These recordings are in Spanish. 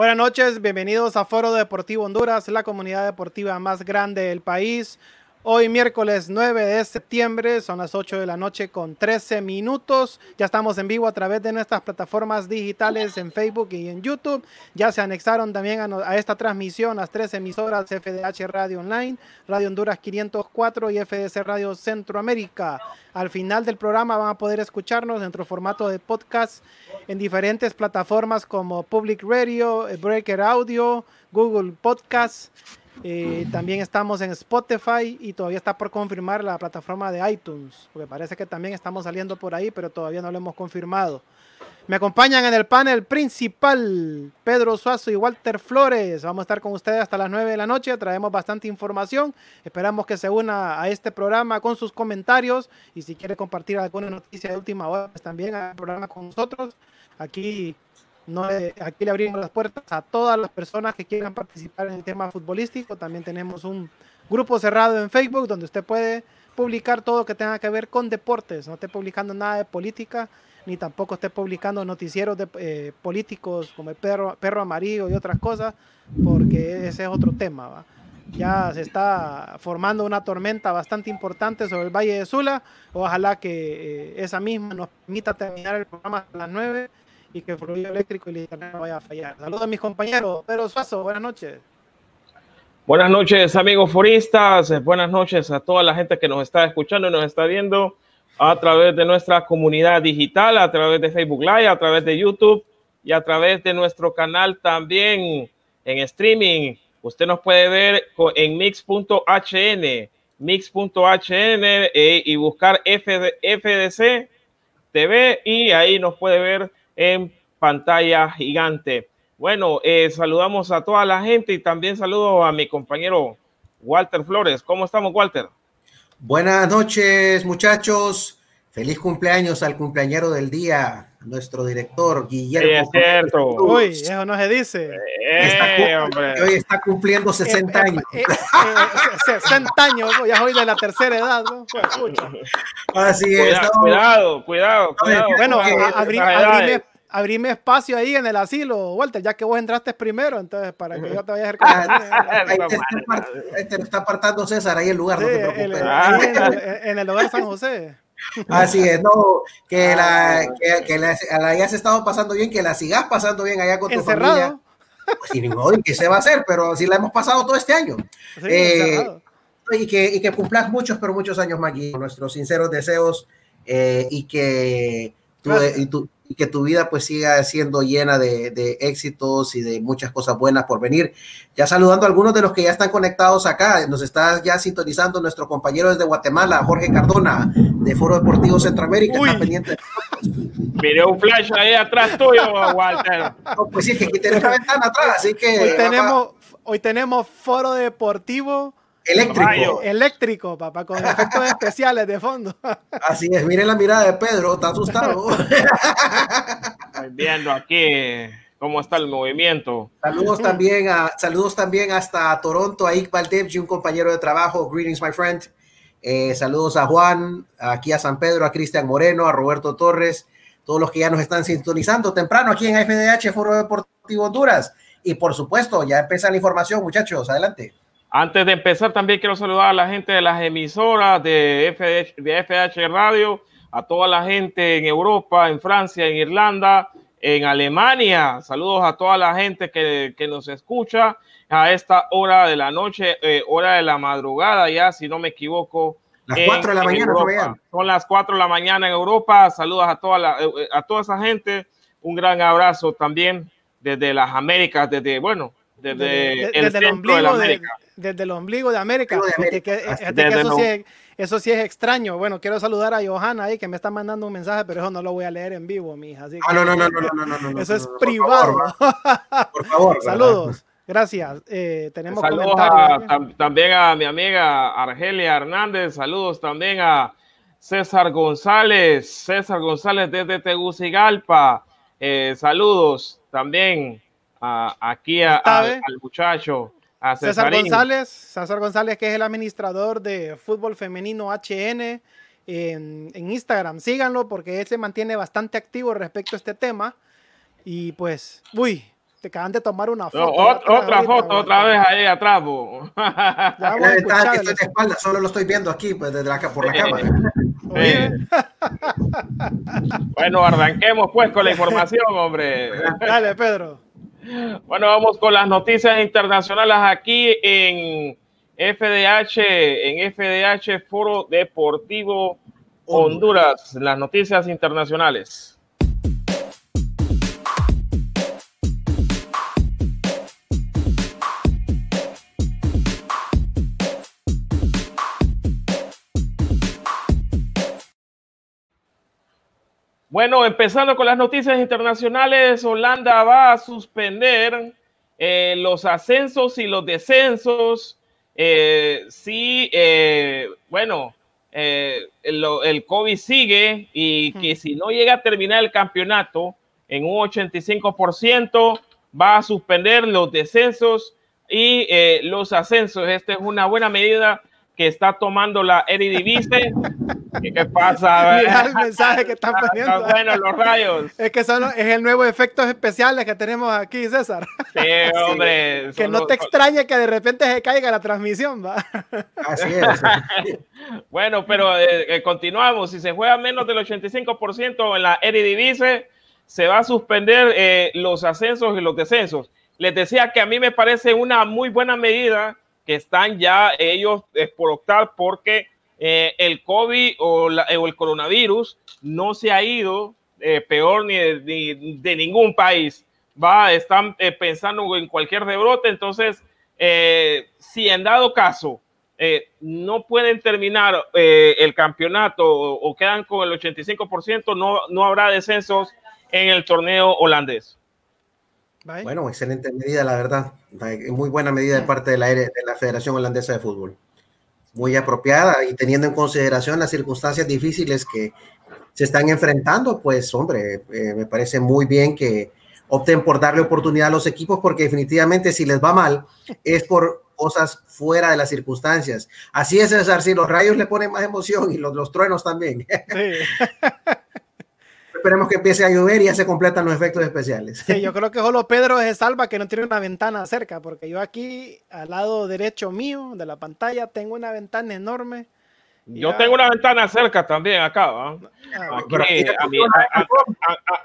Buenas noches, bienvenidos a Foro Deportivo Honduras, la comunidad deportiva más grande del país. Hoy miércoles 9 de septiembre, son las 8 de la noche con 13 minutos. Ya estamos en vivo a través de nuestras plataformas digitales en Facebook y en YouTube. Ya se anexaron también a, esta transmisión las tres emisoras FDH Radio Online, Radio Honduras 504 y FDC Radio Centroamérica. Al final del programa van a poder escucharnos en nuestro formato de podcast en diferentes plataformas como Public Radio, Breaker Audio, Google Podcast eh, también estamos en Spotify y todavía está por confirmar la plataforma de iTunes, porque parece que también estamos saliendo por ahí, pero todavía no lo hemos confirmado. Me acompañan en el panel principal Pedro Suazo y Walter Flores. Vamos a estar con ustedes hasta las 9 de la noche. Traemos bastante información. Esperamos que se una a este programa con sus comentarios y si quiere compartir alguna noticia de última hora, pues también al programa con nosotros. Aquí no, aquí le abrimos las puertas a todas las personas que quieran participar en el tema futbolístico. También tenemos un grupo cerrado en Facebook donde usted puede publicar todo que tenga que ver con deportes. No esté publicando nada de política, ni tampoco esté publicando noticieros de, eh, políticos como el perro, amarillo y otras cosas, porque ese es otro tema. Ya se está formando una tormenta bastante importante sobre el Valle de Sula. Ojalá que eh, esa misma nos permita terminar el programa a las 9 y que el fluido eléctrico y el internet no vaya a fallar. Saludos a mis compañeros. Pedro Suazo, buenas noches. Buenas noches, amigos foristas. Buenas noches a toda la gente que nos está escuchando y nos está viendo a través de nuestra comunidad digital, a través de Facebook Live, a través de YouTube y a través de nuestro canal también en streaming. Usted nos puede ver en mix.hn, mix.hn eh, y buscar FDC TV y ahí nos puede ver en pantalla gigante. Bueno, eh, saludamos a toda la gente y también saludo a mi compañero Walter Flores. ¿Cómo estamos, Walter? Buenas noches, muchachos. Feliz cumpleaños al cumpleañero del día, nuestro director Guillermo. es cierto. Uy, eso no se dice. Eh, hoy está cumpliendo 60 eh, años. 60 años, ya hoy de la tercera edad. ¿no? Así es. Cuidado, cuidado, cuidado, Bueno, abrí, abrime espacio ahí en el asilo, Walter, ya que vos entraste primero, entonces para que yo te vaya a hacer ah, ahí, te está, apartando César, ahí el lugar, no te preocupes. en, el, lugar San José. Así es, no, que, la, que, que la, hayas estado pasando bien, que la sigas pasando bien allá con tu familia. Pues sin ningún ¿qué se va a hacer? Pero sí la hemos pasado todo este año. eh, y, que, y que cumplas muchos, pero muchos años más, aquí, nuestros sinceros deseos eh, y que tú, y tú, y que tu vida pues siga siendo llena de, éxitos y de muchas cosas buenas por venir. Ya saludando a algunos de los que ya están conectados acá, nos está ya sintonizando nuestro compañero desde Guatemala, Jorge Cardona, de Foro Deportivo Centroamérica, está pendiente. Miré un flash ahí atrás tuyo, Walter. pues sí, que aquí tenemos la ventana atrás, así que... Hoy tenemos, hoy tenemos Foro Deportivo Eléctrico. Eléctrico, papá, con efectos especiales de fondo. Así es, miren la mirada de Pedro, está asustado. Viendo aquí cómo está el movimiento. Saludos también, a, saludos también hasta Toronto, a Iqbal Devji, un compañero de trabajo. Greetings, my friend. Eh, saludos a Juan, aquí a San Pedro, a Cristian Moreno, a Roberto Torres, todos los que ya nos están sintonizando temprano aquí en FDH, Foro Deportivo Honduras. Y por supuesto, ya empieza la información, muchachos. Adelante. Antes de empezar, también quiero saludar a la gente de las emisoras de FH, de FH Radio, a toda la gente en Europa, en Francia, en Irlanda, en Alemania. Saludos a toda la gente que, nos escucha a esta hora de la noche, eh, hora de la madrugada, ya si no me equivoco. Las 4 de la mañana, Son las 4 de la mañana en Europa. Saludos a toda, la, eh, a toda esa gente. Un gran abrazo también desde las Américas, desde, bueno, desde, el, ombligo de, desde el ombligo de América. eso, sí es, extraño. Bueno, quiero saludar a Johanna ahí que me está mandando un mensaje, pero eso no lo voy a leer en vivo, mija. Así ah, no, no, no, no, no, no, Eso es privado. Por favor. Saludos. Gracias. Eh, tenemos Saludos también a mi amiga Argelia Hernández. Saludos también a César González. César González desde Tegucigalpa. Eh, saludos también aquí al muchacho. A César González, César González, que es el administrador de fútbol femenino HN en, en Instagram. Síganlo porque él se mantiene bastante activo respecto a este tema. Y pues, uy, te acaban de tomar una foto. otra, foto, otra vez ahí atrás. Ya de espalda, solo lo estoy viendo aquí pues, desde la, por la cámara. bueno, arranquemos pues con la información, hombre. Dale, Pedro. Bueno, vamos con las noticias internacionales aquí en FDH, en FDH Foro Deportivo Honduras, las noticias internacionales. Bueno, empezando con las noticias internacionales, Holanda va a suspender eh, los ascensos y los descensos. Eh, sí, eh, bueno, el, el, COVID sigue y que si no llega a terminar el campeonato en un 85%, va a suspender los descensos y los ascensos. Esta es una buena medida que está tomando la Eredivisie. ¿Qué pasa? Mira el mensaje que están poniendo. bueno, los rayos. Es que son, es el nuevo efectos especiales que tenemos aquí, César. Sí, hombre. Que no te extrañe que de repente se caiga la transmisión, va. Así es. bueno, pero eh, eh, continuamos. Si se juega menos del 85% en la Eredivisie, se va a suspender eh, los ascensos y los descensos. Les decía que a mí me parece una muy buena medida que están ya ellos por optar porque eh, el COVID o, el coronavirus no se ha ido eh, peor ni de, ningún país. Va, están eh, pensando en cualquier rebrote, entonces, si en dado caso no pueden terminar el campeonato o, quedan con el 85%, no, no habrá descensos en el torneo holandés. Bueno, excelente medida, la verdad. Muy buena medida de parte de la, de la Federación Holandesa de Fútbol. Muy apropiada y teniendo en consideración las circunstancias difíciles que se están enfrentando, pues hombre, eh, me parece muy bien que opten por darle oportunidad a los equipos porque definitivamente si les va mal es por cosas fuera de las circunstancias. Así es, César, si los rayos le ponen más emoción y los, los truenos también. Sí. Esperemos que empiece a llover y ya se completan los efectos especiales. Sí, yo creo que solo Pedro se salva que no tiene una ventana cerca, porque yo aquí, al lado derecho mío de la pantalla, tengo una ventana enorme. Yo tengo una ventana cerca también acá, ah, aquí,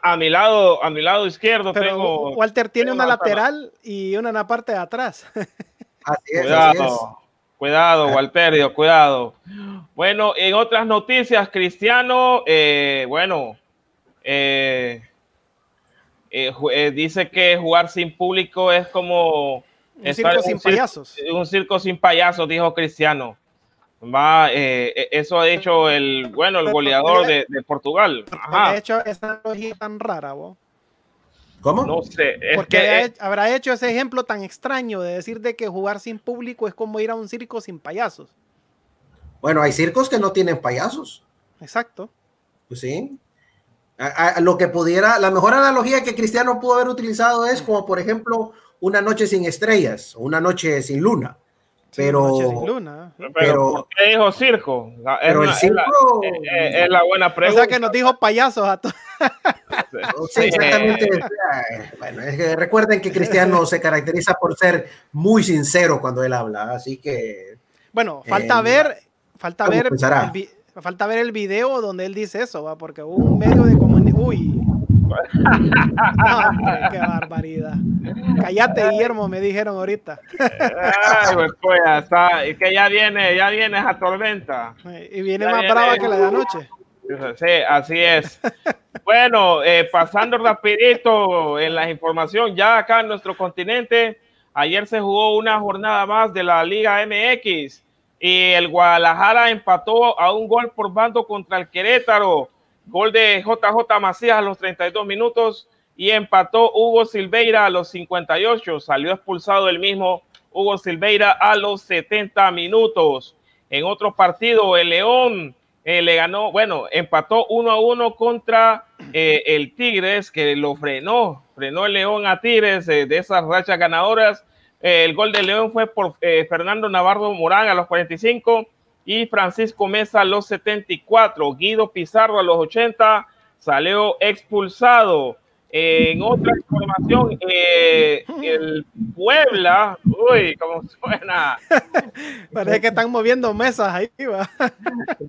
a, mi, lado, a mi lado izquierdo tengo. Walter tiene una lateral y una en la parte de atrás. Así es, cuidado, cuidado, Walterio, cuidado. Bueno, en otras noticias, Cristiano, eh, bueno, eh, eh, eh, dice que jugar sin público es como un circo sin payasos. Un circo sin payasos, dijo Cristiano. Va, eso ha hecho el bueno el goleador de, Portugal. Ha hecho esa analogía tan rara, vos. ¿Cómo? No sé. Porque habrá hecho ese ejemplo tan extraño de decir de que jugar sin público es como ir a un circo sin payasos. Bueno, hay circos que no tienen payasos. Exacto. Pues sí lo que pudiera, la mejor analogía que Cristiano pudo haber utilizado es como, por ejemplo, una noche sin estrellas, una noche sin luna. Pero, sin luna. pero, ¿qué dijo circo? Pero el circo es, la, buena pregunta. O sea que nos dijo payasos a todos. Sí, exactamente. Bueno, recuerden que Cristiano se caracteriza por ser muy sincero cuando él habla, así que. Bueno, falta eh, ver, falta ver me falta ver el video donde él dice eso, ¿va? porque hubo un medio de comunicación. Uy. qué barbaridad. Cállate, Guillermo, me dijeron ahorita. Ay, pues, pues está. Es que ya viene, ya viene esa tormenta. Y viene más brava que la de anoche. Sí, así es. bueno, eh, pasando rapidito en la información, ya acá en nuestro continente, Ayer se jugó una jornada más de la Liga MX y el Guadalajara empató a un gol por bando contra el Querétaro. Gol de JJ Macías a los 32 minutos y empató Hugo Silveira a los 58. Salió expulsado el mismo Hugo Silveira a los 70 minutos. En otro partido, el León eh, le ganó, bueno, empató uno a uno contra eh, el Tigres, que lo frenó, frenó el León a Tigres eh, de esas rachas ganadoras. El gol de León fue por Fernando Navarro Morán a los 45 y Francisco Mesa a los 74. Guido Pizarro a los 80 salió expulsado. En otra información, eh, el Puebla, uy, cómo suena. Parece que están moviendo mesas ahí, va.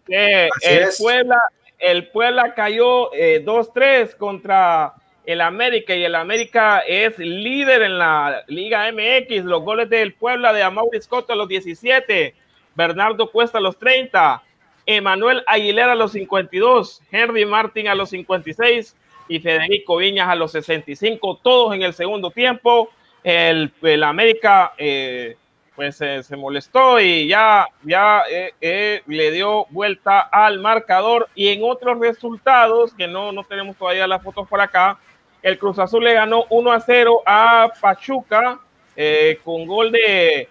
el, Puebla, el Puebla cayó 2-3 eh, contra el América y el América es líder en la Liga MX. Los goles del Puebla de Amaury Scott a los 17, Bernardo Cuesta a los 30, Emanuel Aguilera a los 52, Henry Martin a los 56 y Federico Viñas a los 65, todos en el segundo tiempo. El, el América eh, pues se molestó y ya, ya eh, eh, le dio vuelta al marcador. Y en otros resultados, que no, no tenemos todavía las fotos por acá, el Cruz Azul le ganó 1 a 0 a Pachuca con gol de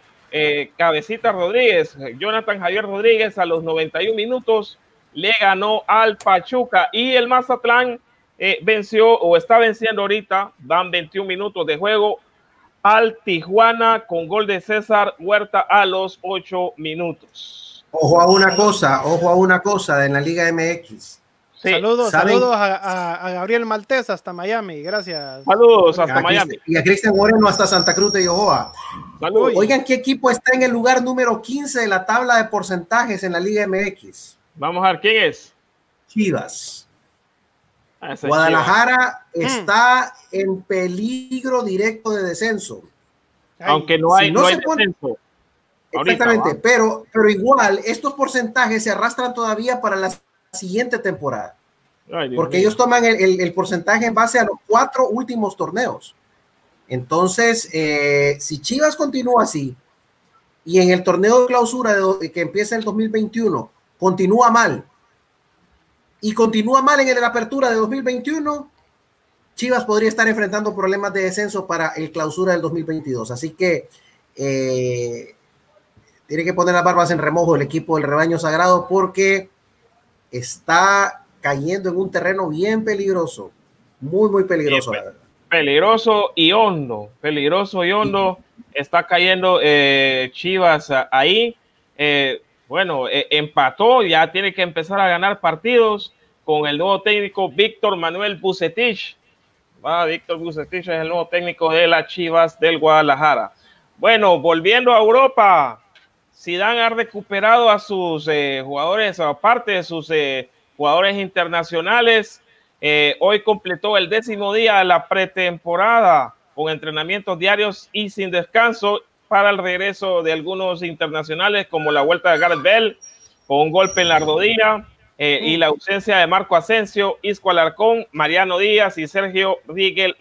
Cabecita Rodríguez, Jonathan Javier Rodríguez a los 91 minutos le ganó al Pachuca y el Mazatlán eh, venció o está venciendo ahorita, dan 21 minutos de juego al Tijuana con gol de César Huerta a los 8 minutos. Ojo a una cosa, ojo a una cosa en la Liga MX. Saludos, saludos a, Gabriel Maltés hasta Miami, gracias. Saludos hasta Miami. y a Cristian Moreno hasta Santa Cruz de Yohoa. Oigan, ¿qué equipo está en el lugar número 15 de la tabla de porcentajes en la Liga MX? Vamos a ver quién es. Chivas. Ah, Guadalajara mm. está en peligro directo de descenso. Aunque no hay, no, hay descenso. Exactamente, pero, pero igual estos porcentajes se arrastran todavía para la siguiente temporada. porque ellos toman el, porcentaje en base a los cuatro últimos torneos. Entonces, eh, si Chivas continúa así y en el torneo de clausura que empieza el 2021 continúa mal, y continúa mal en la apertura de 2021, Chivas podría estar enfrentando problemas de descenso para el clausura del 2022. Así que eh, tiene que poner las barbas en remojo el equipo del rebaño sagrado porque está cayendo en un terreno bien peligroso, muy, muy peligroso. peligroso y hondo, peligroso y hondo. Está cayendo eh, Chivas ahí. Eh, bueno, empató, ya tiene que empezar a ganar partidos con el nuevo técnico Víctor Manuel Bucetich. Ah, Víctor Bucetich es el nuevo técnico de las Chivas del Guadalajara. Bueno, volviendo a Europa, Zidane ha recuperado a sus eh, jugadores, aparte de sus eh, jugadores internacionales. Eh, hoy completó el décimo día de la pretemporada con entrenamientos diarios y sin descanso para el regreso de algunos internacionales como la vuelta de Gareth Bell con un golpe en la rodilla eh, y la ausencia de Marco Asensio, Isco Alarcón, Mariano Díaz y Sergio Rigel,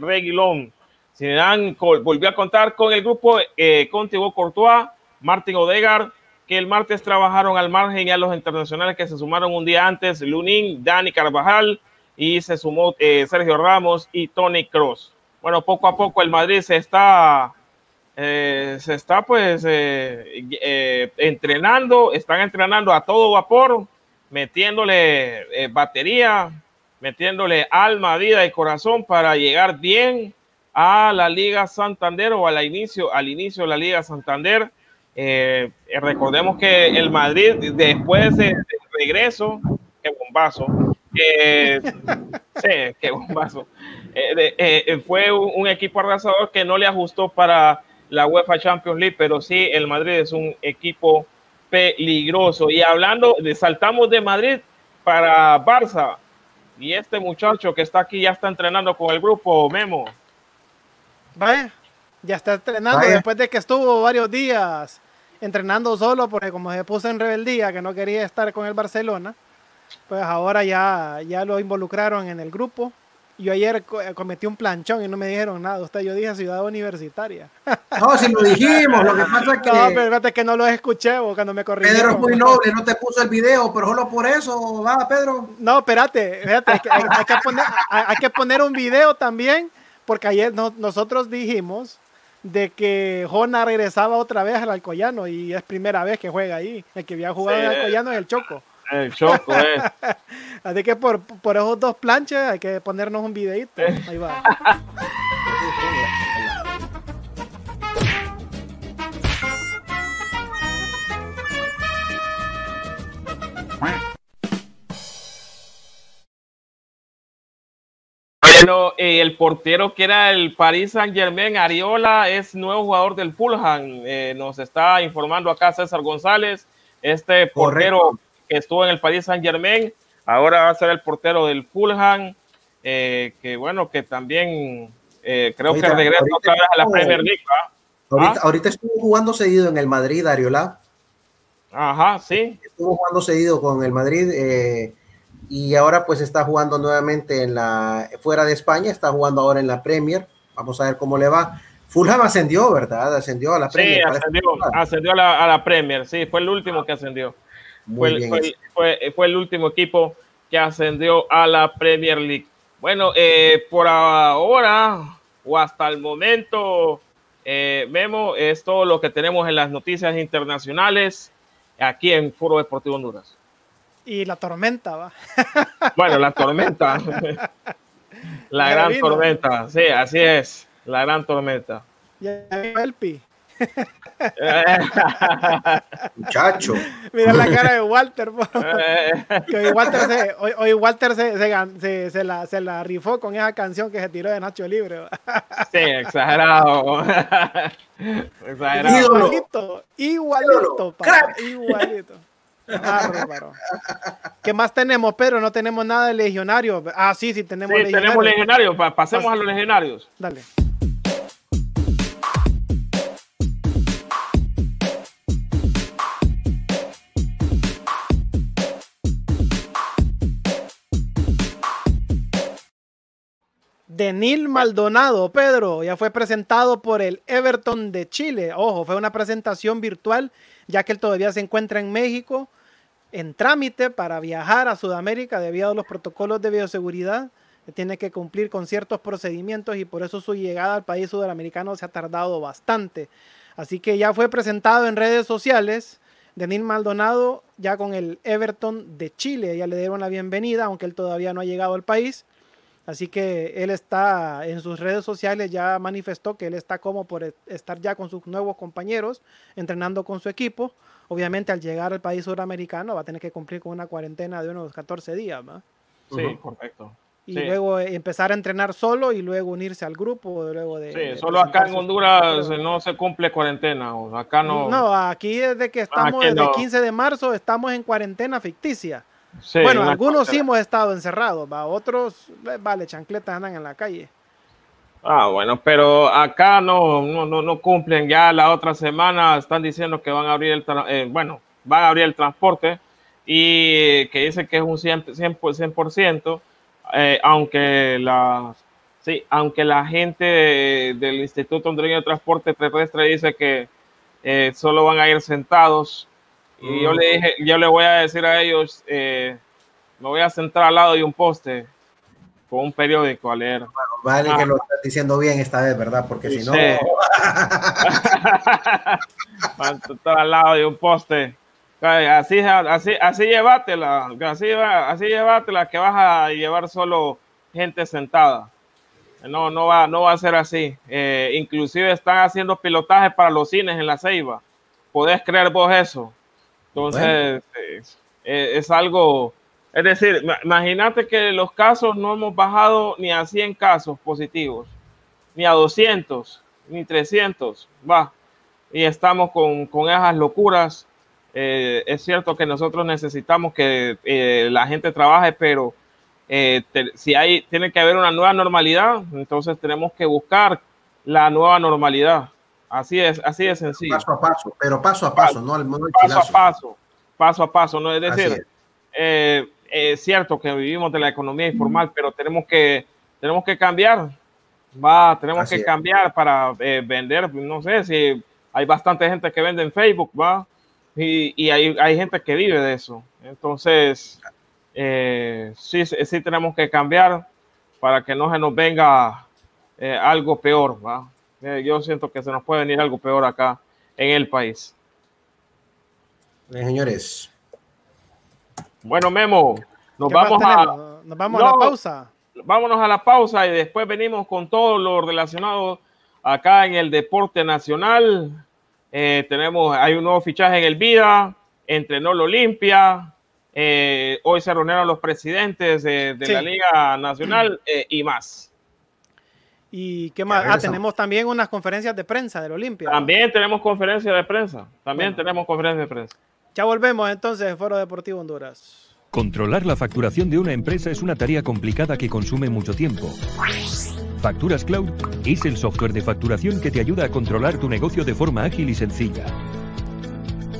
Reguilón. Zidane volvió a contar con el grupo eh, con Courtois, Martin Odegar, que el martes trabajaron al margen y a los internacionales que se sumaron un día antes, Lunin, Dani Carvajal y se sumó eh, Sergio Ramos y Tony Cross. Bueno, poco a poco el Madrid se está, eh, se está pues entrenando, están entrenando a todo vapor metiéndole eh, batería, metiéndole alma, vida y corazón para llegar bien a la Liga Santander o al inicio, al inicio de la Liga Santander. Eh, recordemos que el Madrid, después de, regreso, qué bombazo, sí, qué bombazo, eh, fue un, un, equipo arrasador que no le ajustó para la UEFA Champions League, pero sí, el Madrid es un equipo peligroso. Y hablando, de, saltamos de Madrid para Barça. Y este muchacho que está aquí ya está entrenando con el grupo Memo. Vaya, ya está entrenando después de que estuvo varios días entrenando solo porque como se puso en rebeldía que no quería estar con el Barcelona, pues ahora ya, ya lo involucraron en el grupo yo ayer eh, cometí un planchón y no me dijeron nada. Usted, yo dije ciudad universitaria. No, si lo dijimos, lo que pasa es que. No, pero fíjate que no lo escuché cuando me corrigieron. Pedro es muy noble, no te puso el video, pero solo por eso, va, Pedro. No, espérate, fíjate, hay, que, poner, hay, que poner un video también, porque ayer nosotros dijimos de que Jona regresaba otra vez al Alcoyano y es primera vez que juega ahí. El que había jugado en el Alcoyano es el Choco. El choco, eh. Así que por, por esos dos planches hay que ponernos un videito. Ahí va. Eh, el portero que era el Paris Saint Germain, Ariola, es nuevo jugador del Fulham. Eh, nos está informando acá César González. Este portero que estuvo en el Paris Saint Germain, ahora va a ser el portero del Fulham, eh, que bueno, que también eh, creo que regresa otra vez a la Premier League. Ahorita, ahorita, estuvo jugando seguido en el Madrid, Ariola. Ajá, sí. Estuvo jugando seguido con el Madrid eh, y ahora pues está jugando nuevamente en la fuera de España, está jugando ahora en la Premier. Vamos a ver cómo le va. Fulham ascendió, ¿verdad? Ascendió a la Premier. Sí, ascendió, ascendió a, la, a la Premier, sí, fue el último que ascendió fue, el último equipo que ascendió a la Premier League. Bueno, eh, por ahora o hasta el momento, eh, Memo, es todo lo que tenemos en las noticias internacionales aquí en Foro Deportivo Honduras. Y la tormenta, va. Bueno, la tormenta. la gran tormenta, sí, así es, la gran tormenta. Ya el pi. Muchacho. Mira la cara de Walter. hoy Walter, se, hoy, Walter se, se, la, se la rifó con esa canción que se tiró de Nacho Libre. Sí, exagerado. exagerado. Igualito, igualito, igualito. ¿Qué más tenemos, Pedro? No tenemos nada de legionario. Ah, sí, sí, tenemos sí, Tenemos legionarios. Pasemos a los legionarios. Dale. Denil Maldonado, Pedro, ya fue presentado por el Everton de Chile. Ojo, fue una presentación virtual, ya que él todavía se encuentra en México en trámite para viajar a Sudamérica debido a los protocolos de bioseguridad. Tiene que cumplir con ciertos procedimientos y por eso su llegada al país sudamericano se ha tardado bastante. Así que ya fue presentado en redes sociales. Denil Maldonado ya con el Everton de Chile. Ya le dieron la bienvenida, aunque él todavía no ha llegado al país. Así que él está en sus redes sociales, ya manifestó que él está como por e-, estar ya con sus nuevos compañeros, entrenando con su equipo. Obviamente al llegar al país suramericano va a tener que cumplir con una cuarentena de unos 14 días. ¿no? Sí, correcto. Y luego empezar a entrenar solo y luego unirse al grupo. Luego de, sí, solo acá en Honduras no se cumple cuarentena. Acá no. No, aquí desde que estamos, desde el 15 de marzo, estamos en cuarentena ficticia bueno, algunos sí hemos estado encerrados, ¿va? otros, eh, vale, chancletas andan en la calle. Ah, bueno, pero acá no, no, no, cumplen. Ya la otra semana están diciendo que van a abrir el, eh, bueno, van a abrir el transporte y que dicen que es un 100%, 100%, eh, aunque la, sí, aunque la gente del Instituto Hondureño de Transporte Terrestre dice que solo van a ir sentados y yo le dije, yo le voy a decir a ellos, eh, me voy a sentar al lado de un poste con un periódico a leer. vale que lo estás diciendo bien esta vez, ¿verdad? Porque si no... sentar al lado de un poste. Así, así, así llévatela, así, así llévatela, que vas a llevar solo gente sentada. No, no va, no va a ser así. Eh, inclusive están haciendo pilotaje para los cines en la Ceiba. ¿Podés creer vos eso? Entonces, es, algo, es decir, imagínate que los casos no hemos bajado ni a 100 casos positivos, ni a 200, ni 300, va. Y estamos con, esas locuras. Eh, es cierto que nosotros necesitamos que eh, la gente trabaje, pero eh, si hay, tiene que haber una nueva normalidad, entonces tenemos que buscar la nueva normalidad. Así es, así de sencillo. Paso a paso, pero paso a paso, no al Paso a paso, paso a paso, ¿no? Es decir, eh, es. cierto que vivimos de la economía informal, pero tenemos que tenemos que cambiar, va, tenemos que cambiar para eh, vender, no sé si hay bastante gente que vende en Facebook, va, y, hay, hay, gente que vive de eso. Entonces, eh, sí, sí tenemos que cambiar para que no se nos venga eh, algo peor, va. Yo siento que se nos puede venir algo peor acá en el país. señores. Bueno, Memo, nos vamos a, nos vamos a la pausa vámonos a la pausa y después venimos con todo lo relacionado acá en el deporte nacional. Eh, tenemos, hay un nuevo fichaje en el Vida, entrenó el Olimpia. Eh, hoy se reunieron los presidentes de, la Liga Nacional eh, y más. ¿Y qué más? Ah, tenemos también unas conferencias de prensa del Olimpia. También tenemos conferencias de prensa. También tenemos conferencias de prensa. Ya volvemos entonces, Foro Deportivo Honduras. Controlar la facturación de una empresa es una tarea complicada que consume mucho tiempo. Facturas Cloud es el software de facturación que te ayuda a controlar tu negocio de forma ágil y sencilla.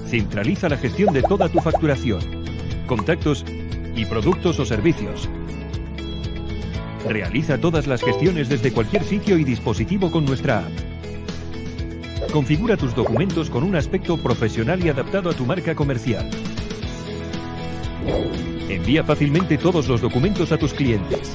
Centraliza la gestión de toda tu facturación, contactos y productos o servicios. Realiza todas las gestiones desde cualquier sitio y dispositivo con nuestra app. Configura tus documentos con un aspecto profesional y adaptado a tu marca comercial. Envía fácilmente todos los documentos a tus clientes.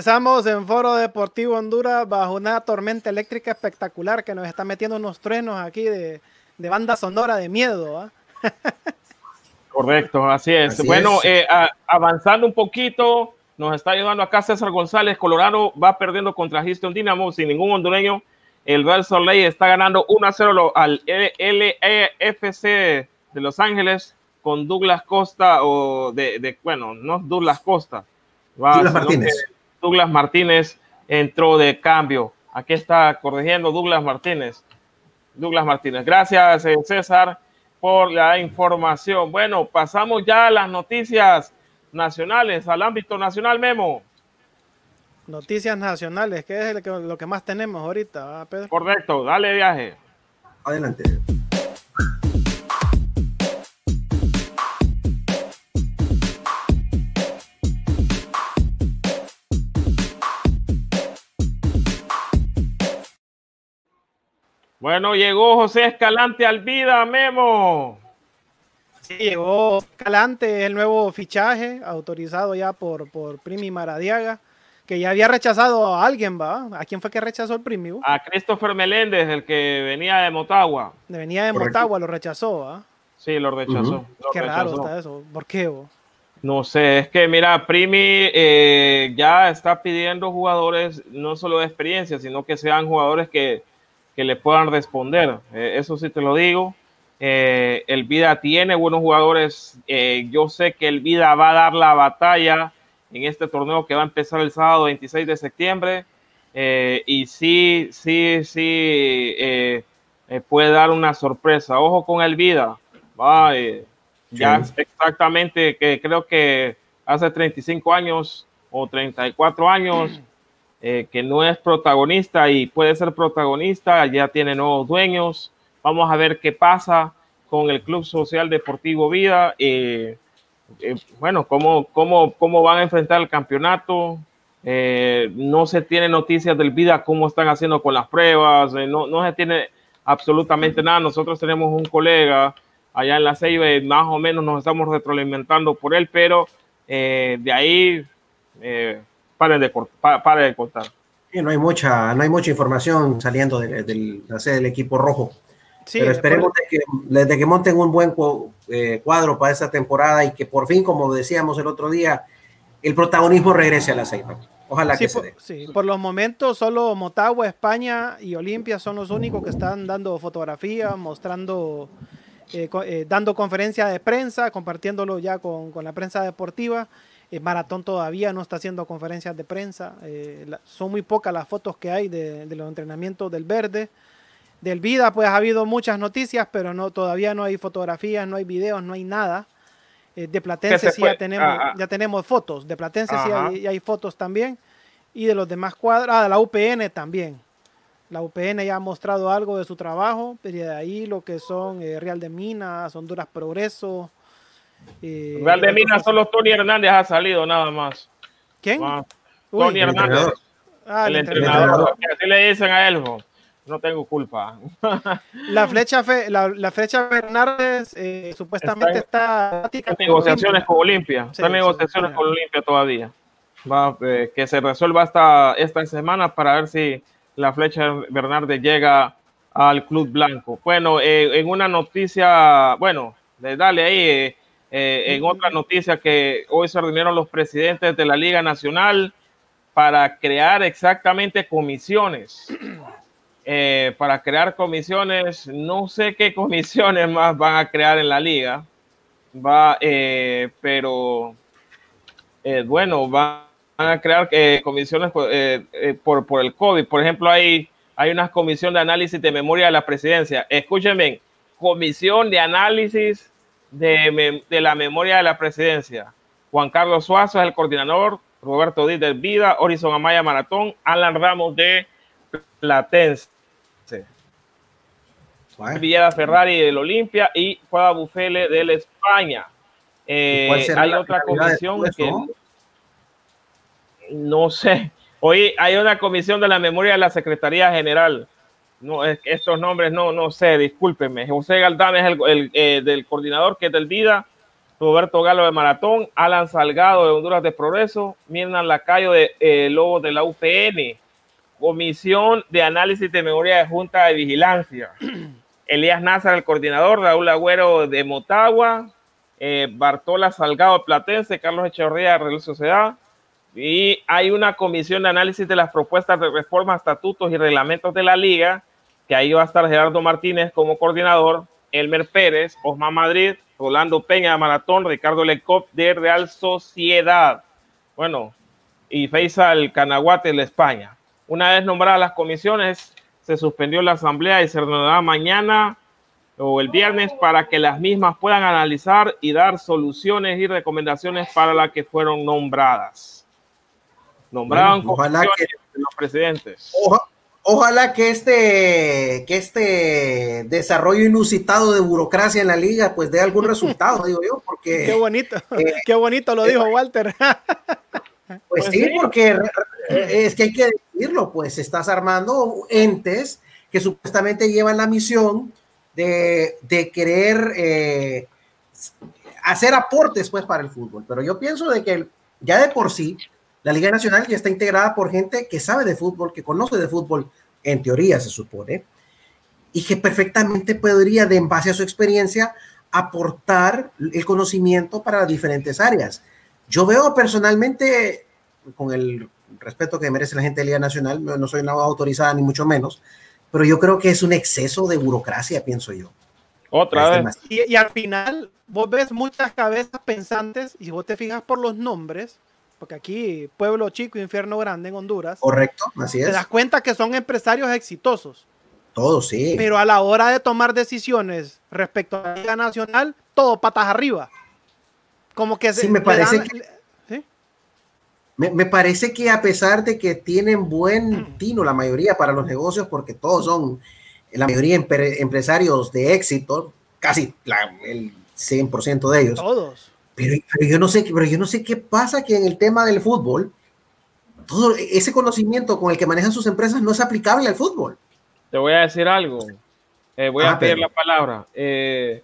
Regresamos en Foro Deportivo Honduras bajo una tormenta eléctrica espectacular que nos está metiendo unos trenos aquí de, banda sonora de miedo. ¿ah? Correcto, así es. bueno, eh, avanzando un poquito, nos está ayudando acá César González. Colorado va perdiendo contra Houston Dynamo sin ningún hondureño. El Real Soleil está ganando 1 a 0 al LFC de Los Ángeles con Douglas Costa o de, bueno, no Douglas Costa. Douglas Martínez. Douglas Martínez entró de cambio. Aquí está corrigiendo Douglas Martínez. Douglas Martínez. Gracias, eh, César, por la información. Bueno, pasamos ya a las noticias nacionales, al ámbito nacional, Memo. Noticias nacionales, que es lo que más tenemos ahorita, Pedro? Correcto, dale viaje. Adelante. Bueno, llegó José Escalante al vida, Memo. Sí, llegó Escalante, el nuevo fichaje autorizado ya por, por Primi Maradiaga, que ya había rechazado a alguien, ¿va? ¿A quién fue que rechazó el Primi? A Christopher Meléndez, el que venía de Motagua. venía de Motagua, lo rechazó, ¿ah? Sí, lo rechazó. Qué raro está eso. ¿Por qué? No sé, es que mira, Primi eh, ya está pidiendo jugadores no solo de experiencia, sino que sean jugadores que que le puedan responder. Eh, eso sí te lo digo. Eh, el Vida tiene buenos jugadores. Eh, yo sé que el Vida va a dar la batalla en este torneo que va a empezar el sábado 26 de septiembre. y sí, sí, sí, puede dar una sorpresa. Ojo con el Vida. Va, ya exactamente que creo que hace 35 años o 34 años eh, que no es protagonista y puede ser protagonista, ya tiene nuevos dueños. Vamos a ver qué pasa con el Club Social Deportivo Vida. Eh, eh, bueno, cómo, cómo, cómo van a enfrentar el campeonato. Eh, no se tiene noticias del vida, cómo están haciendo con las pruebas, eh, no, no se tiene absolutamente nada. Nosotros tenemos un colega allá en la CEIBE, más o menos nos estamos retroalimentando por él, pero eh, de ahí eh, paren, de, paren de cortar. no hay mucha, no hay mucha información saliendo de, de la sede del equipo rojo. pero esperemos de que, desde que monten un buen eh, cuadro para esta temporada y que por fin, como decíamos el otro día, el protagonismo regrese a la CEIBE. Ojalá que por, se por los momentos solo Motagua, España y Olimpia son los únicos que están dando fotografía, mostrando eh, eh, dando conferencia de prensa, compartiéndolo ya con, con la prensa deportiva. Eh, Maratón todavía no está haciendo conferencias de prensa. son muy pocas las fotos que hay de, de, los entrenamientos del verde. Del Vida, pues ha habido muchas noticias, pero no, todavía no hay fotografías, no hay videos, no hay nada. de Platense sí ya tenemos, ah, ah. ya tenemos fotos. De Platense sí hay, hay, fotos también. Y de los demás cuadros, ah, de la UPN también. La UPN ya ha mostrado algo de su trabajo, pero de ahí lo que son eh, Real de Minas, Honduras Progreso. Eh, Real de Minas solo Tony Hernández ha salido nada más. ¿Quién? Tony Hernández. Ah, el, entrenador. Así le dicen a él, no tengo culpa. la flecha la, la, flecha Fernández eh, supuestamente está, en negociaciones con Olimpia. está en negociaciones con Olimpia todavía. Va, que se resuelva esta, esta semana para ver si la flecha Bernardes llega al Club Blanco. Bueno, eh, en una noticia, bueno, dale ahí, eh, eh, en otra noticia que hoy se reunieron los presidentes de la Liga Nacional para crear exactamente comisiones. para crear comisiones, no sé qué comisiones más van a crear en la liga, va, pero bueno, va van a crear eh, comisiones eh, eh, por, por, el COVID. Por ejemplo, hay, hay una comisión de análisis de memoria de la presidencia. Escúchenme, comisión de análisis de, de, la memoria de la presidencia. Juan Carlos Suazo es el coordinador, Roberto Díaz de Vida, Horizon Amaya Maratón, Alan Ramos de Platense. Villada Ferrari del Olimpia y Juan Bufele del España. hay otra comisión que no sé. Hoy hay una comisión de la memoria de la Secretaría General. No, estos nombres no, no sé, discúlpenme. José Galdán es el, eh, del coordinador que es del Vida, Roberto Galo de Maratón, Alan Salgado de Honduras de Progreso, Mirna Lacayo de eh, Lobo de la UPN, Comisión de Análisis de Memoria de Junta de Vigilancia, Elías Nazar, el coordinador, Raúl Agüero de Motagua, eh, Bartola Salgado de Platense, Carlos Echeverría de Real Sociedad, y hay una comisión de análisis de las propuestas de reforma, estatutos y reglamentos de la liga, que ahí va a estar Gerardo Martínez como coordinador, Elmer Pérez, Osman Madrid, Rolando Peña de Maratón, Ricardo Lecop de Real Sociedad. Bueno, y Faisal Canaguate de España. Una vez nombradas las comisiones, se suspendió la asamblea y se reanudará mañana o el viernes para que las mismas puedan analizar y dar soluciones y recomendaciones para las que fueron nombradas nombraron ojalá que los presidentes. Ojalá que este, que este desarrollo inusitado de burocracia en la liga pues dé algún resultado, digo yo, porque... Qué bonito, eh, qué bonito lo dijo Walter. Pues, pues sí, porque es que hay que decirlo, pues estás armando entes que supuestamente llevan la misión de, de querer eh, hacer aportes pues para el fútbol, pero yo pienso de que ya de por sí la Liga Nacional ya está integrada por gente que sabe de fútbol, que conoce de fútbol, en teoría se supone, y que perfectamente podría, de en base a su experiencia, aportar el conocimiento para las diferentes áreas. Yo veo personalmente, con el respeto que merece la gente de Liga Nacional, no soy nada autorizada ni mucho menos, pero yo creo que es un exceso de burocracia, pienso yo. Otra vez. Y, y, al final, vos ves muchas cabezas pensantes y si vos te fijas por los nombres, porque aquí pueblo chico, infierno grande en Honduras. Correcto, así es. Te das cuenta que son empresarios exitosos. Todos, sí. Pero a la hora de tomar decisiones respecto a la Liga Nacional, todo patas arriba. Como que sí, me parece que, ¿sí? me, parece que a pesar de que tienen buen tino la mayoría para los negocios, porque todos son la mayoría empresarios de éxito, casi el 100% de ellos. Todos pero, yo no sé, pero yo no sé qué pasa que en el tema del fútbol, todo ese conocimiento con el que manejan sus empresas no es aplicable al fútbol. Te voy a decir algo. Eh, voy a ah, pedir la palabra. Eh,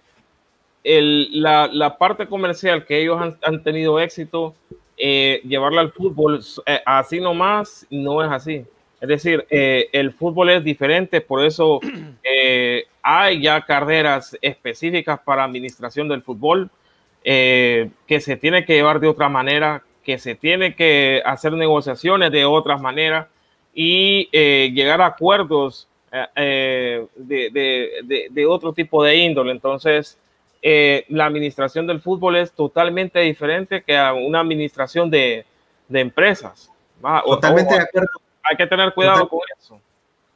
la, la, parte comercial que ellos han, han tenido éxito, eh, llevarla al fútbol así nomás no es así. Es decir, el fútbol es diferente, por eso hay ya carreras específicas para administración del fútbol que se tiene que llevar de otra manera, que se tiene que hacer negociaciones de otras maneras y llegar a acuerdos eh, de, de, otro tipo de índole. Entonces, eh, la administración del fútbol es totalmente diferente que a una administración de, empresas. Totalmente de acuerdo. Hay que tener cuidado con eso.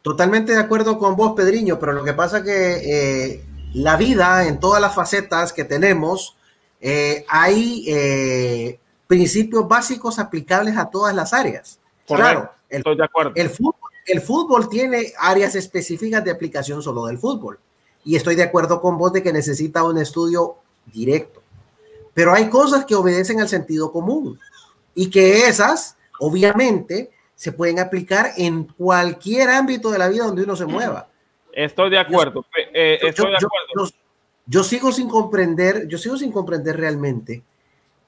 Totalmente de acuerdo con vos, Pedriño, pero lo que pasa que eh, la vida, en todas las facetas que tenemos, hay principios básicos aplicables a todas las áreas. Claro, estoy de acuerdo. El fútbol el fútbol tiene áreas específicas de aplicación solo del fútbol. Y estoy de acuerdo con vos de que necesita un estudio directo. Pero hay cosas que obedecen al sentido común y que esas, obviamente, se pueden aplicar en cualquier ámbito de la vida donde uno se mueva. Estoy de acuerdo. Eh, yo, sigo sin comprender, yo sigo sin comprender realmente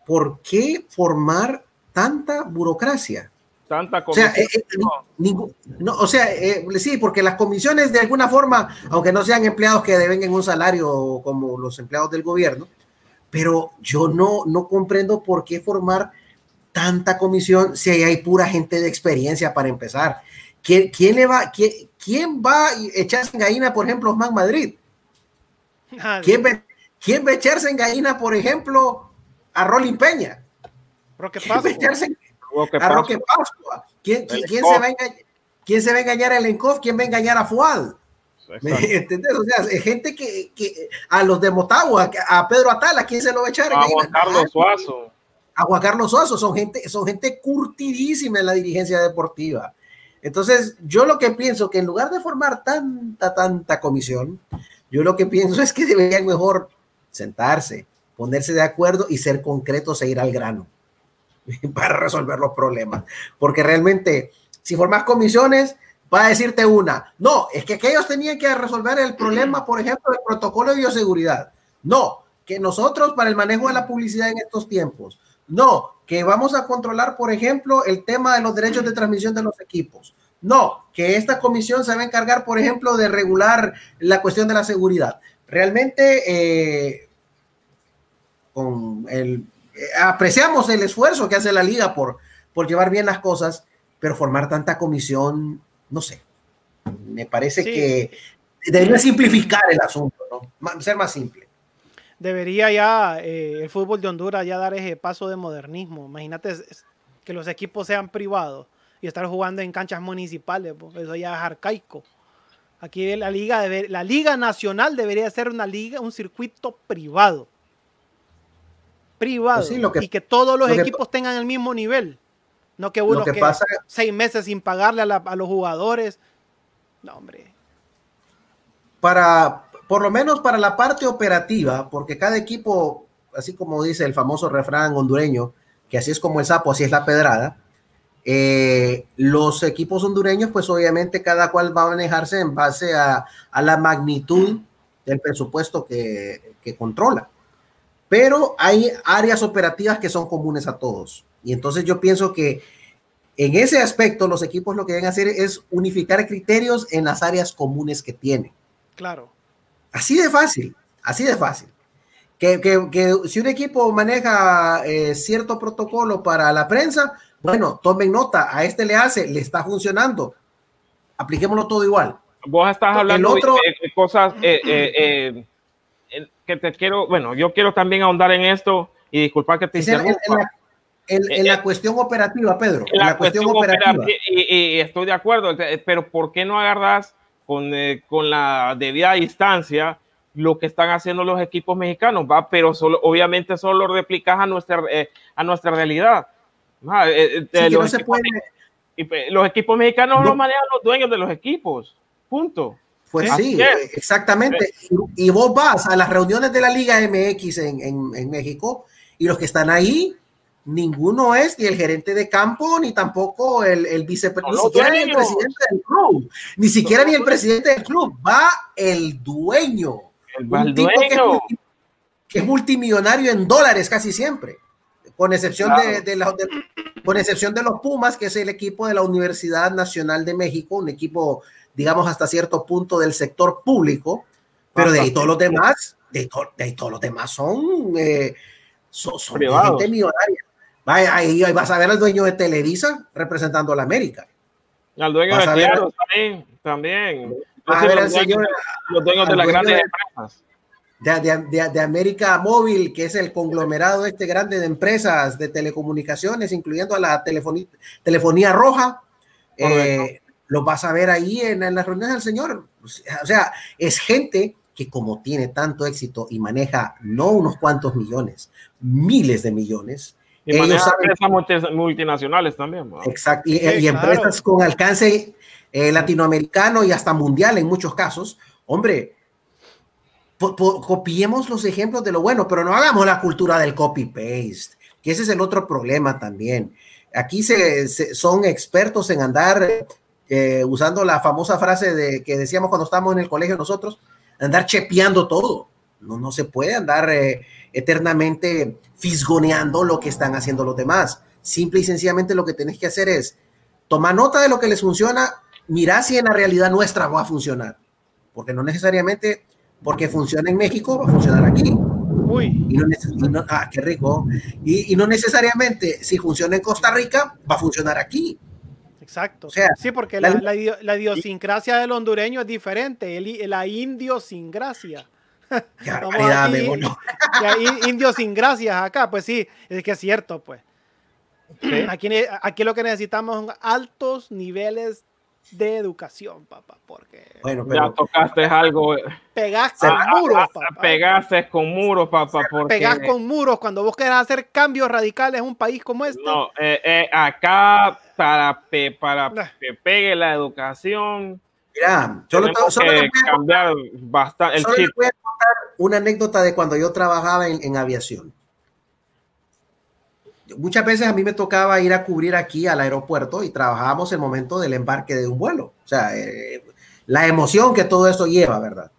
por qué formar tanta burocracia. Tanta comisión. O sea, eh, eh, no. o sea eh, sí, porque las comisiones de alguna forma, aunque no sean empleados que deben un salario como los empleados del gobierno, pero yo no, no comprendo por qué formar tanta comisión si hay pura gente de experiencia para empezar. ¿Quién, quién le va, quién, quién va a echarse en gallina, por ejemplo, Osman Madrid? Ah, ¿Quién, va, ¿Quién va a echarse en gallina, por ejemplo, a Rolín Peña? Roque Pascua. a Roque Pascua. ¿Quién, quién, se va a engañar, ¿Quién se va a engañar a Lenkov? ¿Quién va a engañar a Fuad? ¿Entendés? O sea, gente que, que, a los de Motagua, a Pedro Atala, ¿quién se lo va a echar? A Juan Carlos Suazo. A Juan Carlos Suazo, son gente, son gente curtidísima en la dirigencia deportiva. Entonces, yo lo que pienso que en lugar de formar tanta, tanta comisión, yo lo que pienso es que deberían mejor sentarse, ponerse de acuerdo y ser concretos e ir al grano. para resolver los problemas. Porque realmente, si formas comisiones, va a decirte una, no, es que, ellos tenían que resolver el problema, por ejemplo, del protocolo de bioseguridad. No, que nosotros para el manejo de la publicidad en estos tiempos. No, que vamos a controlar, por ejemplo, el tema de los derechos de transmisión de los equipos. No, que esta comisión se va a encargar, por ejemplo, de regular la cuestión de la seguridad. Realmente, eh, con el apreciamos el esfuerzo que hace la liga por, por llevar bien las cosas, pero formar tanta comisión, no sé, me parece que debería simplificar el asunto, ¿no? ser más simple. Debería ya eh, el fútbol de Honduras ya dar ese paso de modernismo. Imagínate que los equipos sean privados y estar jugando en canchas municipales, eso ya es arcaico. Aquí la liga, la liga nacional debería ser una liga, un circuito privado privado pues y que todos los equipos tengan el mismo nivel. No que uno que, pasa, seis meses sin pagarle a, los jugadores. No, hombre. Para, por lo menos para la parte operativa, porque cada equipo, así como dice el famoso refrán hondureño, que así es como el sapo, así es la pedrada, eh, los equipos hondureños, pues obviamente cada cual va a manejarse en base a, la magnitud del presupuesto que, que controla pero hay áreas operativas que son comunes a todos. Y entonces yo pienso que en ese aspecto los equipos lo que deben hacer es unificar criterios en las áreas comunes que tienen. Claro. Así de fácil, así de fácil. Que, que, si un equipo maneja eh, cierto protocolo para la prensa, bueno, tomen nota, a este le hace, le está funcionando. Apliquémoslo todo igual. Vos estás hablando de, cosas eh, eh, que te quiero, bueno, yo quiero también ahondar en esto y disculpa que te interrumpa. En, la, eh, cuestión operativa, Pedro. En la, cuestión, operativa. Y, estoy de acuerdo, pero ¿por qué no agarras con, eh, con la debida distancia lo que están haciendo los equipos mexicanos? ¿va? Pero solo, obviamente solo lo replicas a nuestra, eh, a nuestra realidad. Los, equipos, los, equipos, mexicanos los manejan los dueños de los equipos. Punto. Pues sí, exactamente. Y, vos vas a las reuniones de la Liga MX en, en, México y los que están ahí ninguno es ni el gerente de campo, ni tampoco el, el vicepresidente, ni siquiera ni el presidente del club, ni siquiera ni el presidente del club, va el dueño. El, dueño. Que es, multimillonario en dólares casi siempre, con excepción de, de, con excepción de los Pumas, que es el equipo de la Universidad Nacional de México, un equipo, digamos, hasta cierto punto del sector público, pero de ahí todos los demás, de, ahí todos los demás son, eh, son, gente millonaria. Vaya, ahí, vas a ver al dueño de Televisa representando a la América. Al dueño de Claro también. también. a ver al señor, los dueños de las grandes empresas. De, de, América Móvil, que es el conglomerado este grande de empresas de telecomunicaciones, incluyendo a la telefonía, telefonía roja, eh, lo vas a ver ahí en, en las reuniones del señor. O sea, es gente que como tiene tanto éxito y maneja no unos cuantos millones, miles de millones, y ellos saben, multinacionales también. Exacto, y, empresas con alcance eh, latinoamericano y hasta mundial en muchos casos. Hombre, copiemos los ejemplos de lo bueno, pero no hagamos la cultura del copy-paste, que ese es el otro problema también. Aquí se, son expertos en andar eh, usando la famosa frase de que decíamos cuando estábamos en el colegio nosotros, andar chepeando todo. No, no se puede andar eh, eternamente fisgoneando lo que están haciendo los demás. Simple y sencillamente lo que tenés que hacer es tomar nota de lo que les funciona, mirar si en la realidad nuestra va a funcionar. Porque no necesariamente porque funciona en México va a funcionar aquí. Uy. Y no, ah, qué rico. Y, no necesariamente si funciona en Costa Rica va a funcionar aquí. Exacto. O sea, sí, porque la, la, idiosincrasia del hondureño es diferente. El, la indio sin gracia. indios sin gracias acá, pues sí, es que es cierto, pues. Aquí, aquí lo que necesitamos son altos niveles de educación, papá, porque bueno, ya tocaste algo. Pegaste con muros, papá. Pegaste con muros, papá. Porque... con muros cuando vos querés hacer cambios radicales en un país como este. No, eh, eh, acá para, para que pegue la educación Mira, yo solo que cambiar bastante el chip. voy a contar una anécdota de cuando yo trabajaba en, aviación. Muchas veces a mí me tocaba ir a cubrir aquí al aeropuerto y trabajábamos el momento del embarque de un vuelo. O sea, eh, la emoción que todo eso lleva, ¿verdad?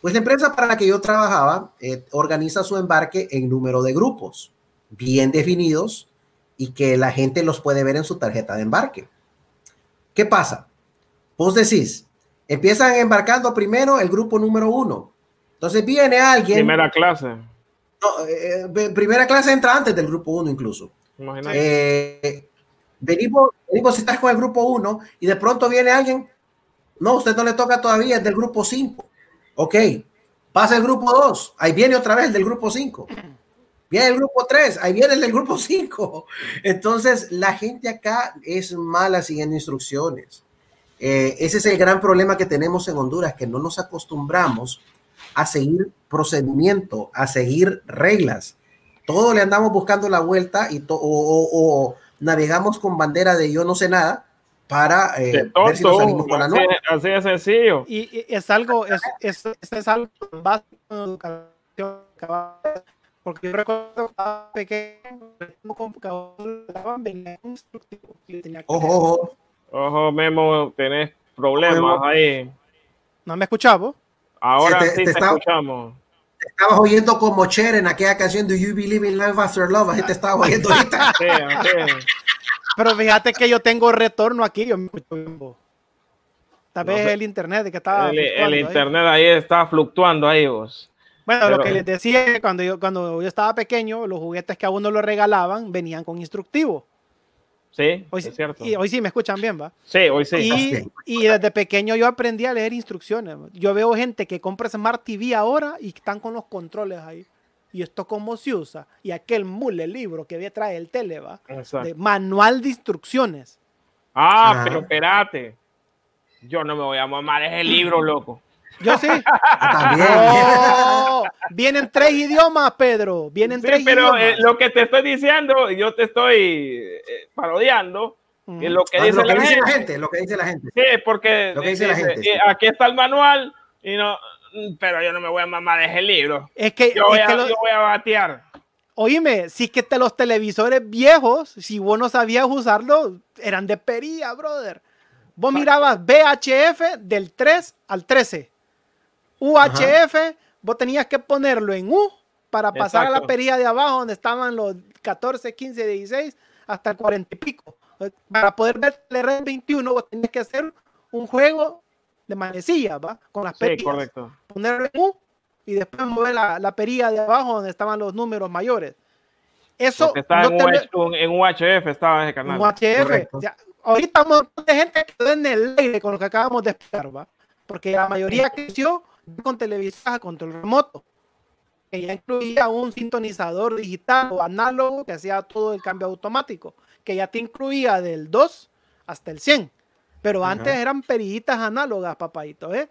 Pues la empresa para la que yo trabajaba eh, organiza su embarque en número de grupos bien definidos y que la gente los puede ver en su tarjeta de embarque. ¿Qué pasa? Vos decís, empiezan embarcando primero el grupo número uno. Entonces viene alguien. Primera clase. No, eh, eh, primera clase entra antes del grupo uno incluso. Eh, venimos, venimos, si estás con el grupo uno y de pronto viene alguien. No, usted no le toca todavía, es del grupo 5. Ok, pasa el grupo 2, ahí viene otra vez el del grupo 5. Viene el grupo 3, ahí viene el del grupo 5. Entonces, la gente acá es mala siguiendo instrucciones. Eh, ese es el gran problema que tenemos en Honduras, que no nos acostumbramos a seguir procedimiento, a seguir reglas. Todo le andamos buscando la vuelta y o, navegamos con bandera de yo no sé nada para eh, ver si nos salimos con la noche. Así de sencillo. Y, es algo, es, es, es algo básico en educación porque yo recuerdo que pequeño, ojo, ojo. Ojo, Memo, tenés problemas ahí. ¿No me escuchaba? Ahora sí te, escuchamos. Te estabas oyendo como Cher en aquella canción Do You Believe in Life After Love. Así te estaba oyendo ahorita. sí, Pero fíjate que yo tengo retorno aquí. Yo Tal vez el internet que estaba. El, internet ahí. está fluctuando ahí vos. Bueno, lo que les decía cuando yo, cuando yo estaba pequeño, los juguetes que a uno lo regalaban venían con instructivo. Sí, hoy, es cierto. Y hoy sí me escuchan bien, ¿va? Sí, hoy sí. Y, y, desde pequeño yo aprendí a leer instrucciones. Yo veo gente que compra Smart TV ahora y están con los controles ahí. Y esto cómo se usa. Y aquel mule libro que trae el tele, ¿va? De manual de instrucciones. Ah, pero espérate. Yo no me voy a mamar ese libro, loco. Yo sí. También. vienen tres idiomas, Pedro. Vienen tres pero, idiomas. Eh, lo que te estoy diciendo, yo te estoy eh, parodiando. lo que, ah, dice, la gente. Lo que dice la gente. Sí, porque aquí está el manual y no, pero yo no me voy a mamar ese libro. Es que yo, voy, a, yo voy a batear. Oíme, si es que te, los televisores viejos, si vos no sabías usarlos, eran de perilla, brother. Vos mirabas VHF del 3 al 13. UHF, vos tenías que ponerlo en U para pasar a la perilla de abajo donde estaban los 14, 15, 16 hasta el 40 y pico. Para poder ver el R21 vos tenías que hacer un juego de manecilla, ¿va? Con las perillas. Sí, correcto. Ponerlo en U y después mover la, la, perilla de abajo donde estaban los números mayores. Eso está en, en, UHF, estaba ese canal. UHF. ahorita un montón de gente que en el aire con lo que acabamos de explicar, ¿va? Porque la mayoría creció con televisores a control remoto, que ya incluía un sintonizador digital o análogo que hacía todo el cambio automático, que ya te incluía del 2 hasta el 100. Pero antes eran perillitas análogas, papadito, ¿eh?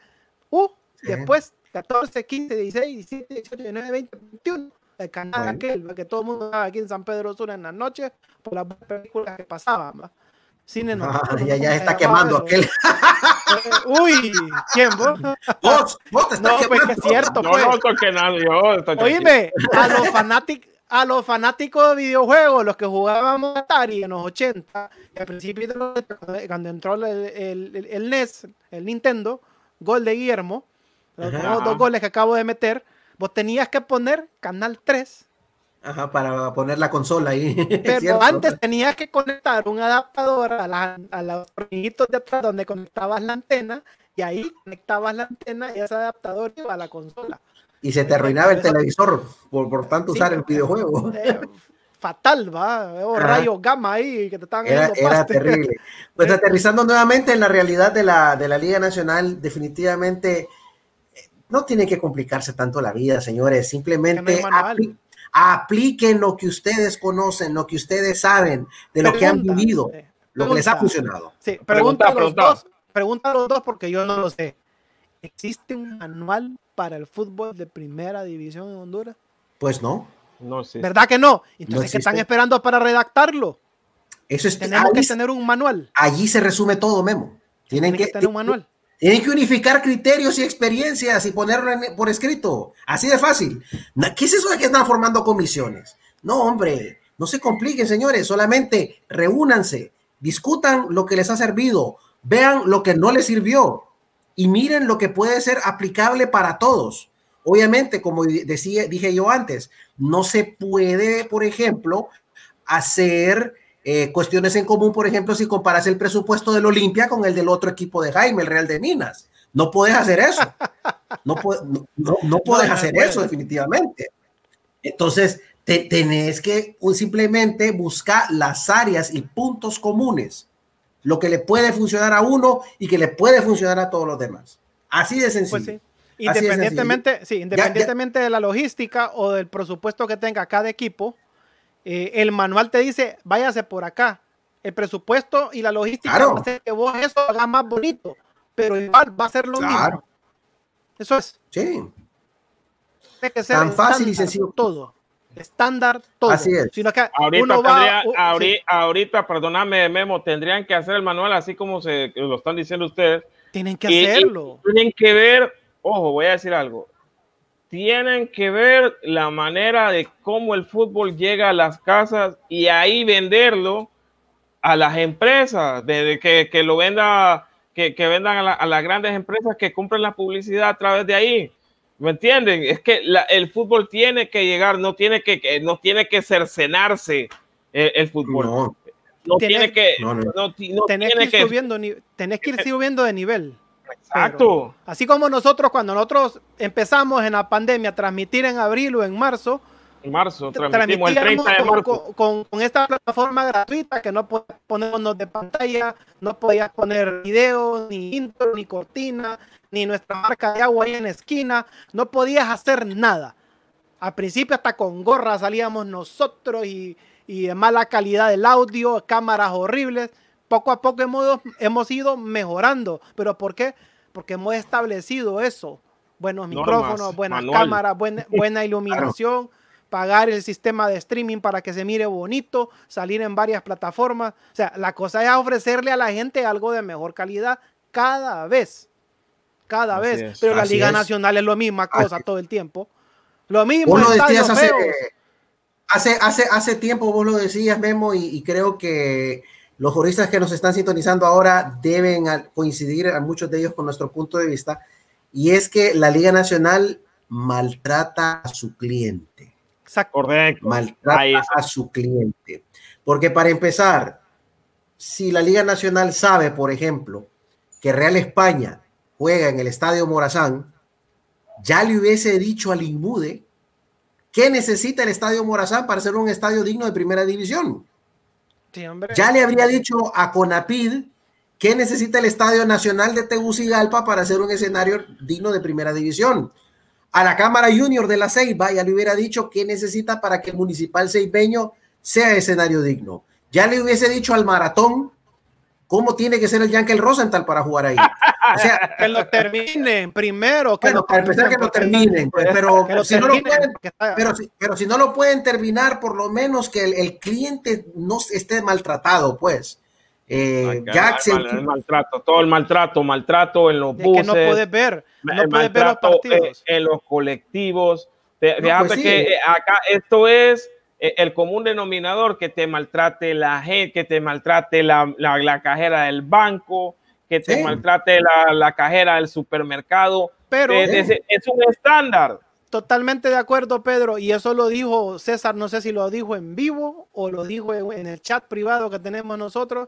Uh, después 14, 15, 16, 17, 18, 19, 20, 21. El canal aquel, que todo el mundo aquí en San Pedro Sur en las noches por las películas que pasaban. Cine ah, ya, ya está quemando aquel. Uy, ¿quién vos? Vos, vos te estás no, pues que es cierto. Pues. No, no toque nada, yo. Oíme, a los fanáticos a los fanáticos de videojuegos, los que jugábamos Atari en los 80, al principio de cuando entró el, el, el, NES, el Nintendo, gol de Guillermo, los dos goles que acabo de meter, vos tenías que poner Canal 3. Ajá, para poner la consola ahí. Pero antes tenías que conectar un adaptador a, la, a los tornillitos de atrás donde conectabas la antena y ahí conectabas la antena y ese adaptador iba a la consola. Y se te arruinaba el televisor por, por tanto usar el videojuego. Eh, fatal, va. Veo rayos gamma ahí que te estaban Era, era terrible. Pues aterrizando nuevamente en la realidad de la, de la Liga Nacional, definitivamente no tiene que complicarse tanto la vida, señores. Simplemente apliquen lo que ustedes conocen, lo que ustedes saben, de lo que han vivido, lo que les ha funcionado. Sí, pregunta, a los dos, pregunta a los dos porque yo no lo sé. ¿Existe un manual para el fútbol de primera división en Honduras? Pues no. No sé. ¿Verdad que no? Entonces, ¿qué están esperando para redactarlo? Eso es, Tenemos que tener un manual. Allí se resume todo, Memo. Tienen, que, tener un manual. Tienen que unificar criterios y experiencias y ponerlo por escrito. Así de fácil. ¿Qué es eso de que están formando comisiones? No, hombre, no se compliquen, señores. Solamente reúnanse, discutan lo que les ha servido, vean lo que no les sirvió y miren lo que puede ser aplicable para todos. Obviamente, como decía, dije yo antes, no se puede, por ejemplo, hacer eh, cuestiones en común, por ejemplo, si comparas el presupuesto del Olimpia con el del otro equipo de Jaime, el Real de Minas. No puedes hacer eso. No, no, puedes hacer eso, definitivamente. Entonces, te, tenés que simplemente buscar las áreas y puntos comunes, lo que le puede funcionar a uno y que le puede funcionar a todos los demás. Así de pues sencillo. Independientemente, sí, independientemente de la logística o del presupuesto que tenga cada equipo, eh, el manual te dice, váyase por acá. El presupuesto y la logística va a hacer que vos eso hagas más bonito, pero igual va a ser lo mismo. Eso es. Sí. Tan fácil y sencillo. Todo. Estándar, todo. Así es. ahorita, ahorita, perdóname, Memo, tendrían que hacer el manual así como se lo están diciendo ustedes. Tienen que hacerlo. tienen que ver, ojo, voy a decir algo tienen que ver la manera de cómo el fútbol llega a las casas y ahí venderlo a las empresas, de que, que lo venda, que, que vendan a, las grandes empresas que compren la publicidad a través de ahí. ¿Me entienden? Es que el fútbol tiene que llegar, no tiene que, no tiene que cercenarse el, fútbol. No. tiene que, no, tenés que, ir subiendo, tenés que ir subiendo de nivel. Exacto. así como nosotros, cuando nosotros empezamos en la pandemia a transmitir en abril o en marzo, en marzo, transmitimos el 30 de marzo. Con, esta plataforma gratuita que no podías ponernos de pantalla, no podías poner video, ni intro, ni cortina, ni nuestra marca de agua ahí en la esquina, no podías hacer nada. Al principio hasta con gorra salíamos nosotros y, y de mala calidad del audio, cámaras horribles. Poco a poco hemos, hemos ido mejorando. ¿Pero por qué? porque hemos establecido eso. Buenos micrófonos, buenas cámaras, buena, buena iluminación, pagar el sistema de streaming para que se mire bonito, salir en varias plataformas. O sea, la cosa es ofrecerle a la gente algo de mejor calidad cada vez. Cada vez. Pero la Liga Nacional es lo misma cosa todo el tiempo. Lo mismo. Vos lo decías hace, hace, hace, hace tiempo vos lo decías, Memo, y, creo que los juristas que nos están sintonizando ahora deben coincidir a muchos de ellos con nuestro punto de vista, y es que la Liga Nacional maltrata a su cliente. Correcto. Maltrata a su cliente. Porque para empezar, si la Liga Nacional sabe, por ejemplo, que Real España juega en el Estadio Morazán, ya le hubiese dicho al Inmude ¿Qué necesita el Estadio Morazán para ser un estadio digno de primera división? Ya le habría dicho a Conapid qué necesita el Estadio Nacional de Tegucigalpa para ser un escenario digno de primera división. A la Cámara Junior de la Ceiba ya le hubiera dicho qué necesita para que el Municipal Ceibeño sea escenario digno. Ya le hubiese dicho al Maratón cómo tiene que ser el Yankel Rosenthal para jugar ahí. O sea, que lo terminen primero. Que para empezar que lo terminen, pues, pero, si no lo pueden, pero, si, no lo pueden terminar, por lo menos que el, cliente no esté maltratado, pues. Eh, el, maltrato, todo el maltrato, maltrato en los buses. que no puedes ver, no puedes ver los partidos. En, los colectivos. Fíjate pues que acá esto es el común denominador que te maltrate la gente, que te maltrate la, la, cajera del banco, que te maltrate la, la, cajera del supermercado. Pero es, un estándar. Totalmente de acuerdo, Pedro. Y eso lo dijo César, no sé si lo dijo en vivo o lo dijo en, el chat privado que tenemos nosotros,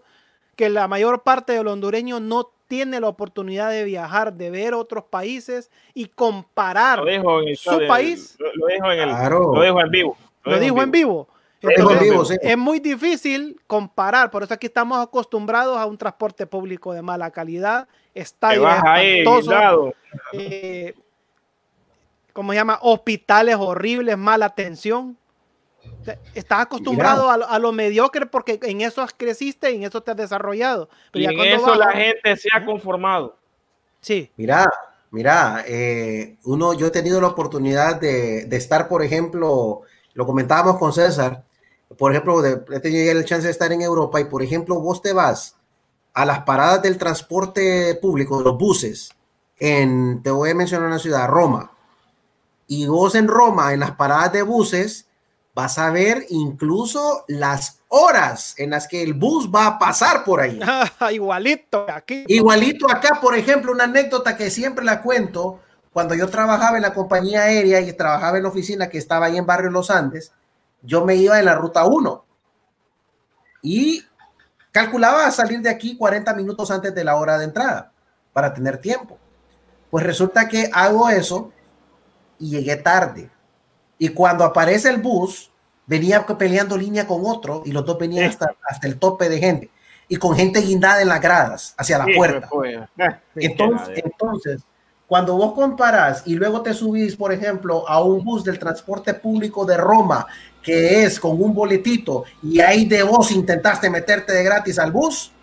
que la mayor parte de los hondureños no tiene la oportunidad de viajar, de ver otros países y comparar su país. Lo, dijo en el, lo dijo en vivo. Lo dijo en vivo. Es muy difícil comparar, por eso aquí estamos acostumbrados a un transporte público de mala calidad, estadios espantosos, eh, ¿cómo se llama? Hospitales horribles, mala atención. Estás acostumbrado a, lo mediocre porque en eso creciste y en eso te has desarrollado. y en eso la gente se ha conformado. Sí. Mira, mira, eh, uno, yo he tenido la oportunidad de, de estar, por ejemplo, lo comentábamos con César, por ejemplo, de, he tenido el chance de estar en Europa y, por ejemplo, vos te vas a las paradas del transporte público, de los buses, en, te voy a mencionar una ciudad, Roma, y vos en Roma, en las paradas de buses, vas a ver incluso las horas en las que el bus va a pasar por ahí. Igualito aquí. Igualito acá, por ejemplo, una anécdota que siempre la cuento cuando yo trabajaba en la compañía aérea y trabajaba en la oficina que estaba ahí en Barrio Los Andes, yo me iba en la ruta 1 y calculaba salir de aquí 40 minutos antes de la hora de entrada para tener tiempo. Pues resulta que hago eso y llegué tarde. Y cuando aparece el bus, venía peleando línea con otro y los dos venían hasta, hasta el tope de gente y con gente guindada en las gradas hacia la puerta. Entonces, entonces cuando vos comparás y luego te subís, por ejemplo, a un bus del transporte público de Roma, que es con un boletito, y ahí de vos intentaste meterte de gratis al bus,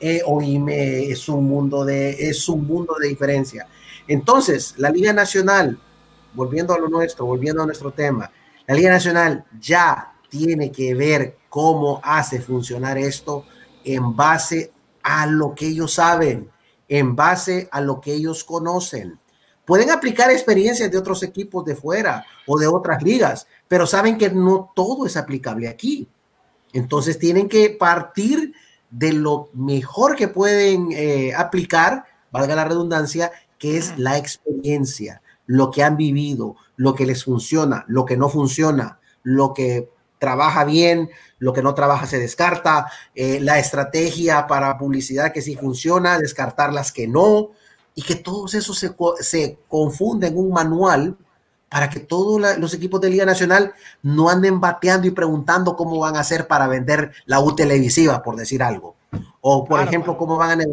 eh, oíme, es un mundo de, es un mundo de diferencia. Entonces, la Liga Nacional, volviendo a lo nuestro, volviendo a nuestro tema, la Liga Nacional ya tiene que ver cómo hace funcionar esto en base a lo que ellos saben en base a lo que ellos conocen. Pueden aplicar experiencias de otros equipos de fuera o de otras ligas, pero saben que no todo es aplicable aquí. Entonces tienen que partir de lo mejor que pueden eh, aplicar, valga la redundancia, que es la experiencia, lo que han vivido, lo que les funciona, lo que no funciona, lo que trabaja bien, lo que no trabaja se descarta, eh, la estrategia para publicidad que sí funciona, descartar las que no, y que todos esos se, se confunden en un manual para que todos los equipos de Liga Nacional no anden bateando y preguntando cómo van a hacer para vender la U televisiva, por decir algo. O, por ejemplo, cómo van, a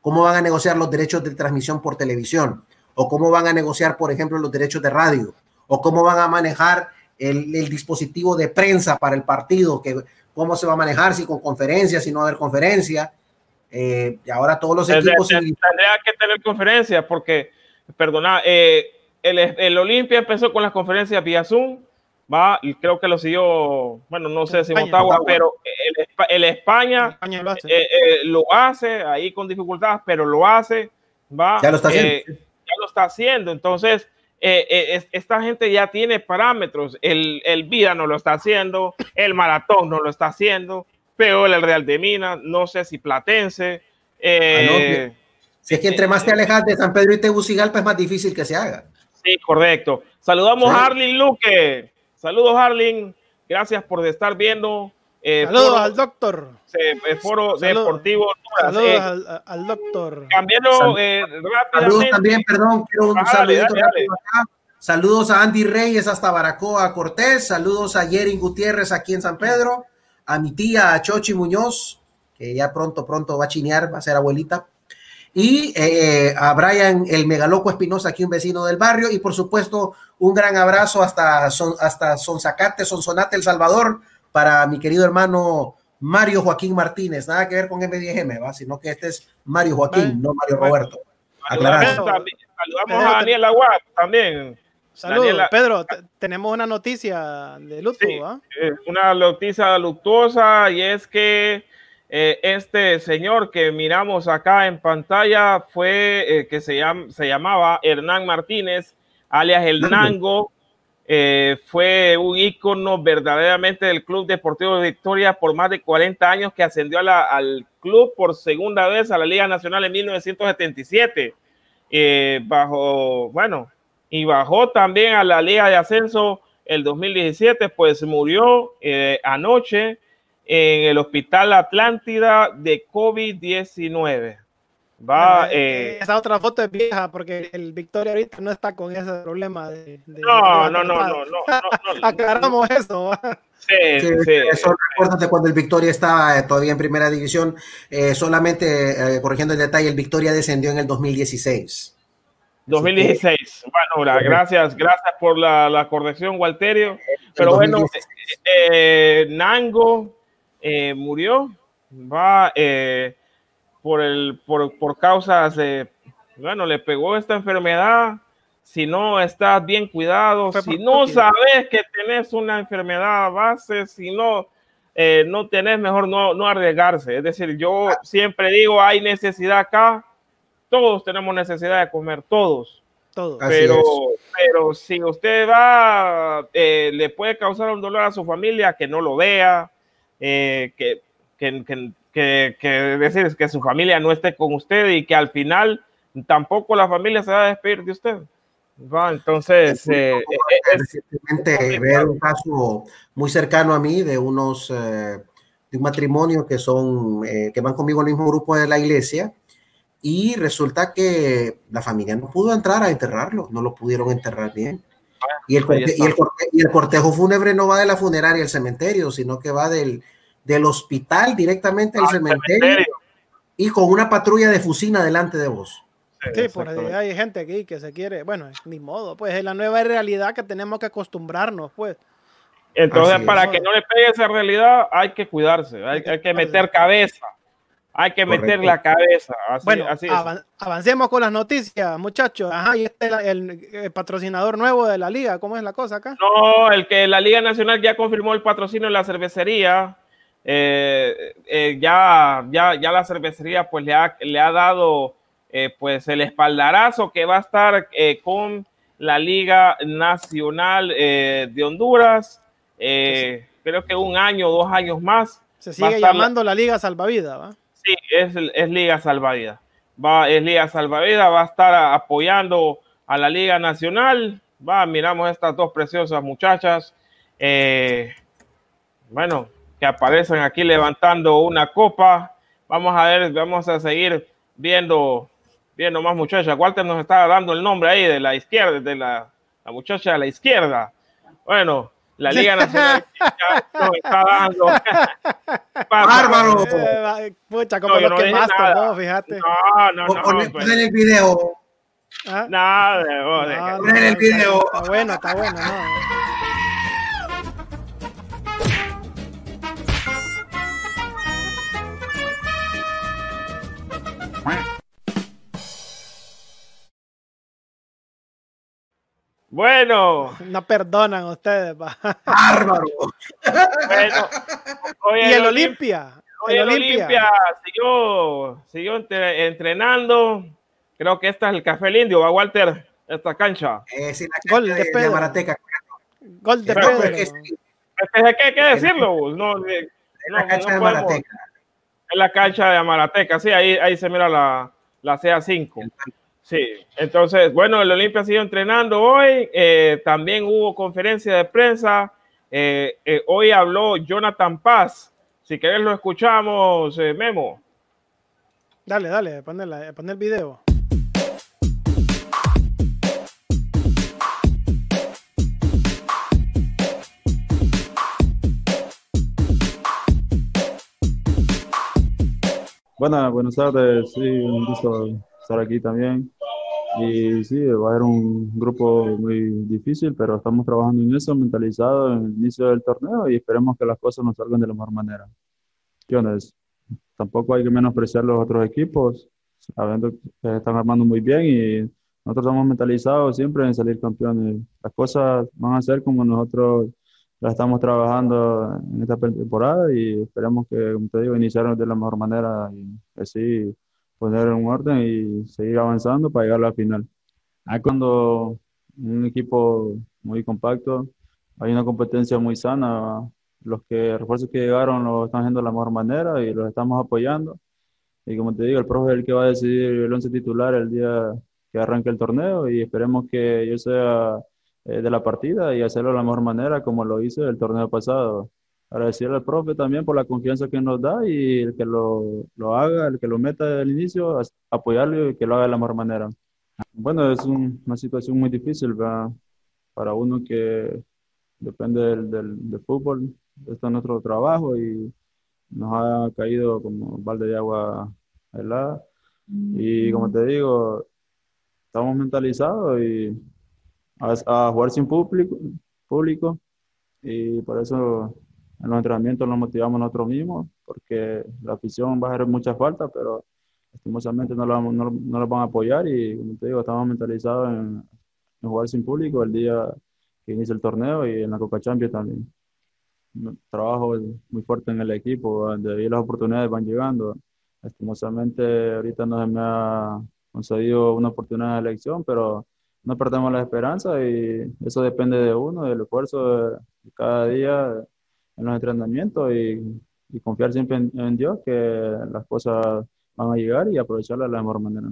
cómo van a negociar los derechos de transmisión por televisión. O cómo van a negociar, por ejemplo, los derechos de radio. O cómo van a manejar el, dispositivo de prensa para el partido, que cómo se va a manejar, si con conferencia, si no va a haber conferencia. Eh, y ahora todos los equipos... Tendría que tener conferencia porque, perdona, eh, el, el Olimpia empezó con las conferencias vía Zoom, va, y creo que lo siguió, bueno, no sé si Motagua, pero el, España, lo, hace. Eh, lo, hace. ahí con dificultades, pero lo hace, va. Ya lo está haciendo. ya lo está haciendo, entonces esta gente ya tiene parámetros. El, el Vida no lo está haciendo, el Maratón no lo está haciendo, peor el Real de Minas, no sé si Platense. Ah, si es que entre más te alejas de San Pedro y Tegucigalpa es más difícil que se haga. Sí, correcto. Saludamos a Arlin Luque. Saludos, Arlin. Gracias por estar viendo. Eh, Saludos al doctor. el foro deportivo. Saludos eh, al, doctor. Cambiando eh, rápidamente. Saludos también, perdón, quiero un saludito Saludos a Andy Reyes hasta Baracoa Cortés. Saludos a Yerin Gutiérrez aquí en San Pedro. A mi tía a Chochi Muñoz, que ya pronto, pronto va a chinear, va a ser abuelita y eh, a Brian el Megaloco Espinosa, aquí un vecino del barrio, y por supuesto un gran abrazo hasta, son, hasta Sonzacate, Sonsonate, El Salvador, para mi querido hermano Mario Joaquín Martínez, nada que ver con M10M, ¿va? sino que este es Mario Joaquín, no Mario Roberto. Saludamos a Daniel Aguad también. Saludos, Pedro. Tenemos una noticia de luto, eh, Una noticia luctuosa y es que eh, este señor que miramos acá en pantalla fue eh, que se, se llamaba Hernán Martínez, alias El Nango. Eh, fue un ícono verdaderamente del Club Deportivo de Victoria por más de 40 años que ascendió al club por segunda vez a la Liga Nacional en 1977. bajo, bueno, y bajó también a la Liga de Ascenso el 2017, pues murió anoche en el Hospital Atlántida de COVID-19. Va, eh, esa otra foto es vieja porque el Victoria ahorita no está con ese problema de. no, no, no, no, no, Aclaramos eso. Sí, sí, sí. Eso recuérdate cuando el Victoria estaba eh, todavía en primera división. Eh, solamente corrigiendo el detalle, el Victoria descendió en el 2016. 2016. Bueno, gracias, gracias por la, la corrección, Walterio. Pero bueno, Nango, eh, murió, va eh, por, el, por, por causas de, bueno, le pegó esta enfermedad. Si no estás bien cuidado, si no sabes que tenés una enfermedad base, si no, eh, no tenés, mejor no, no arriesgarse. Es decir, yo siempre digo, hay necesidad acá, todos tenemos necesidad de comer, todos. Todos. Pero, pero si usted va, le puede causar un dolor a su familia, que no lo vea, eh, que, que, que, que, decir que su familia no esté con usted y que al final tampoco la familia se va a despedir de usted. Va, entonces, eh, eh, recientemente ver un caso muy cercano a mí de unos de un matrimonio que son que van conmigo en el mismo grupo de la iglesia y resulta que la familia no pudo entrar a enterrarlo, no lo pudieron enterrar bien. Y el, y, el cortejo fúnebre no va de la funeraria al cementerio, sino que va del, del hospital directamente al, cementerio, y con una patrulla de fusina delante de vos. Sí, por ahí hay gente aquí que se quiere, bueno, ni modo, pues es la nueva realidad que tenemos que acostumbrarnos, pues. Entonces, para que no le pegue esa realidad, hay que cuidarse, hay, hay que meter cabeza. Hay que meter la cabeza. bueno, avancemos con las noticias, muchachos. Ajá, y este es el, patrocinador nuevo de la liga. ¿Cómo es la cosa acá? No, el que la Liga Nacional ya confirmó el patrocinio de la cervecería. Eh, eh, ya, ya, ya la cervecería pues le ha, le ha dado eh, pues el espaldarazo que va a estar con la Liga Nacional de Honduras. creo que un año, dos años más. Se sigue llamando la... Liga Salvavidas, ¿va? Sí, es, es Liga Salvavidas. Va, es Liga Salvavidas, va a estar apoyando a la Liga Nacional. Va, miramos estas dos preciosas muchachas. Bueno, que aparecen aquí levantando una copa. Vamos a ver, vamos a seguir viendo, viendo más muchachas. Walter nos está dando el nombre ahí de la izquierda, de la, la muchacha de la izquierda. Bueno, la Liga Nacional nos está dando. ¡Bárbaro! Eh, pucha, como no, lo que más tomó, fíjate. No, no, no. Poner pues. el video. ¿Ah? Nada, no, poner el video. Está bueno, está bueno, no. Bueno. No perdonan ustedes. Bárbaro. Bueno, y el Olimpia. el Olimpia siguió, siguió entrenando. Creo que este es el café el indio, va Walter. esta cancha. Eh, sí, la Gol de, de, Marateca. Gol de Pedro. ¿Qué, qué decirlo? No, no, la cancha de Marateca. En la cancha de Marateca, sí, ahí, ahí se mira la, la CA5. Sí, entonces, bueno, el Olimpia ha sido entrenando hoy. Eh, también hubo conferencia de prensa. Eh, eh, hoy habló Jonathan Paz. Si querés lo escuchamos, Memo. Dale, dale, pon el video. Buenas, buenas tardes, sí, un gusto estar aquí también. Y sí, va a ser un grupo muy difícil, pero estamos trabajando en eso, mentalizado en el inicio del torneo y esperemos que las cosas nos salgan de la mejor manera. Tampoco hay que menospreciar los otros equipos, sabiendo que están armando muy bien y nosotros estamos mentalizados siempre en salir campeones. Las cosas van a ser como nosotros la estamos trabajando en esta temporada y esperemos que, como te digo, iniciarnos de la mejor manera y así poner en orden y seguir avanzando para llegar a la final. Hay cuando un equipo muy compacto, hay una competencia muy sana, los que refuerzos que llegaron lo están haciendo de la mejor manera y los estamos apoyando. Y como te digo, el profe es el que va a decidir el once titular el día que arranque el torneo y esperemos que yo sea eh, de la partida y hacerlo de la mejor manera como lo hice el torneo pasado. Agradecerle al profe también por la confianza que nos da y el que lo, lo haga, el que lo meta desde el inicio, apoyarlo y que lo haga de la mejor manera. Bueno, es una situación muy difícil para uno que depende del, del, fútbol. Esto es nuestro trabajo y nos ha caído como balde de agua helada. Y como te digo, estamos mentalizados y a, jugar sin público, público y por eso en los entrenamientos nos motivamos nosotros mismos porque la afición va a hacer mucha falta, pero lastimosamente no la, no, no van a apoyar y como te digo, estamos mentalizados en, jugar sin público el día que inicia el torneo y en la Copa Champions también. Trabajo muy fuerte en el equipo, donde ahí las oportunidades van llegando. Lastimosamente ahorita no se me ha concedido una oportunidad de elección, pero no perdemos la esperanza y eso depende de uno, del esfuerzo de, cada día en los entrenamientos y, confiar siempre en, Dios que las cosas van a llegar y aprovecharlas de la mejor manera.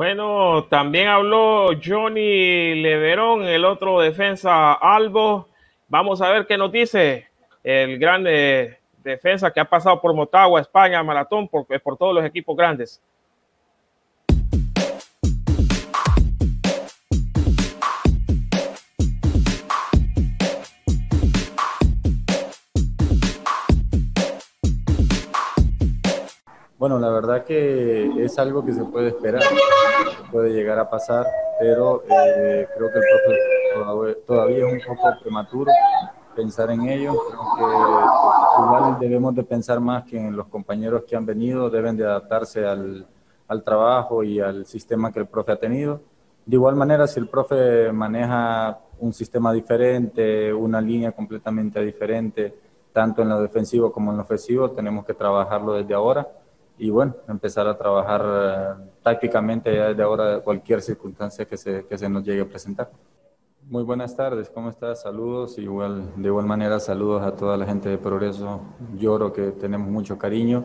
Bueno, también habló Johnny Leverón, el otro defensa Albo. Vamos a ver qué nos dice el grande defensa que ha pasado por Motagua, España, Maratón, por todos los equipos grandes. Bueno, la verdad que es algo que se puede esperar, puede llegar a pasar, pero eh, creo que el profe todavía es un poco prematuro pensar en ello. Creo que igual debemos de pensar más que en los compañeros que han venido, deben de adaptarse al, al trabajo y al sistema que el profe ha tenido. De igual manera, si el profe maneja un sistema diferente, una línea completamente diferente, tanto en lo defensivo como en lo ofensivo, tenemos que trabajarlo desde ahora y bueno, empezar a trabajar eh, tácticamente ya desde ahora cualquier circunstancia que se, que se nos llegue a presentar. Muy buenas tardes, ¿cómo estás? Saludos, igual, de igual manera saludos a toda la gente de Progreso, lloro que tenemos mucho cariño.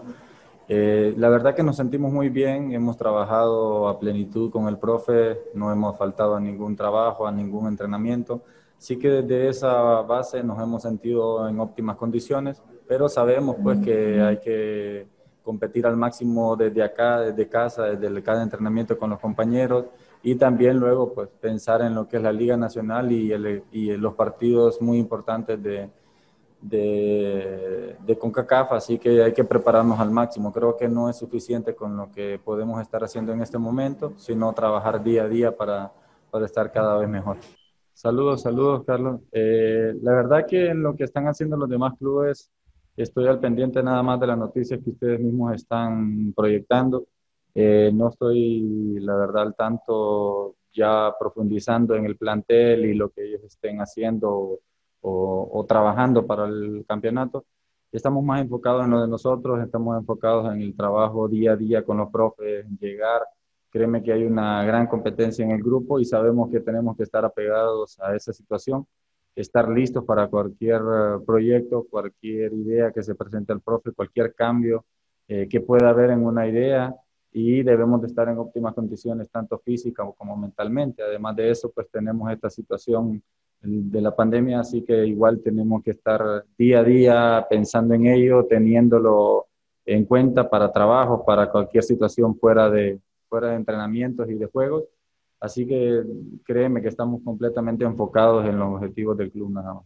Eh, la verdad que nos sentimos muy bien, hemos trabajado a plenitud con el profe, no hemos faltado a ningún trabajo, a ningún entrenamiento, sí que desde esa base nos hemos sentido en óptimas condiciones, pero sabemos pues que hay que competir al máximo desde acá, desde casa, desde cada entrenamiento con los compañeros y también luego pues pensar en lo que es la Liga Nacional y, y los partidos muy importantes de, de, de, CONCACAF, así que hay que prepararnos al máximo. Creo que no es suficiente con lo que podemos estar haciendo en este momento, sino trabajar día a día para, para estar cada vez mejor. Saludos, saludos, Carlos. Eh, la verdad que en lo que están haciendo los demás clubes Estoy al pendiente nada más de las noticias que ustedes mismos están proyectando. Eh, no estoy, la verdad, al tanto ya profundizando en el plantel y lo que ellos estén haciendo o, o trabajando para el campeonato. Estamos más enfocados en lo de nosotros, estamos enfocados en el trabajo día a día con los profes, llegar. Créeme que hay una gran competencia en el grupo y sabemos que tenemos que estar apegados a esa situación estar listos para cualquier eh, proyecto, cualquier idea que se presente al profe, cualquier cambio eh, que pueda haber en una idea y debemos de estar en óptimas condiciones, tanto físicas como mentalmente. Además de eso, pues tenemos esta situación de la pandemia, así que igual tenemos que estar día a día pensando en ello, teniéndolo en cuenta para trabajo, para cualquier situación fuera de, fuera de entrenamientos y de juegos Así que créeme que estamos completamente enfocados en los objetivos del club nada más.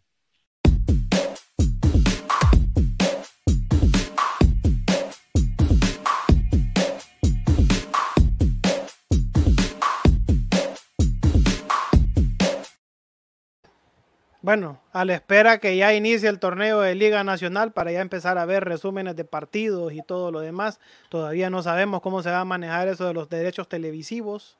Bueno, a la espera que ya inicie el torneo de Liga Nacional para ya empezar a ver resúmenes de partidos y todo lo demás. Todavía no sabemos cómo se va a manejar eso de los derechos televisivos.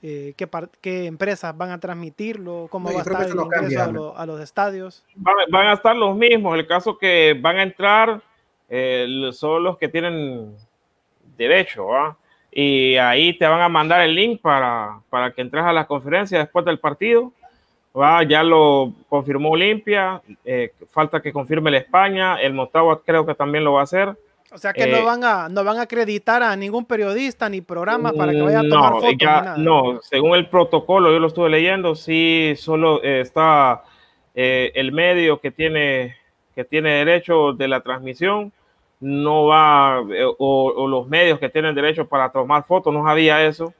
Eh, qué, empresas van a transmitirlo, cómo va a estar el ingreso a, los estadios. Van, a estar los mismos, el caso que van a entrar eh, son los que tienen derecho, y ahí te van a mandar el link para, para que entres a la conferencia después del partido. ¿va? Ya lo confirmó Olimpia, eh, falta que confirme la España, el Motagua creo que también lo va a hacer. O sea que no eh, van a no van a acreditar a ningún periodista ni programa para que vaya a tomar no, fotos. No, según el protocolo, yo lo estuve leyendo, sí solo eh, está eh, el medio que tiene que tiene derecho de la transmisión, no va o, los medios que tienen derecho para tomar fotos, no sabía eso,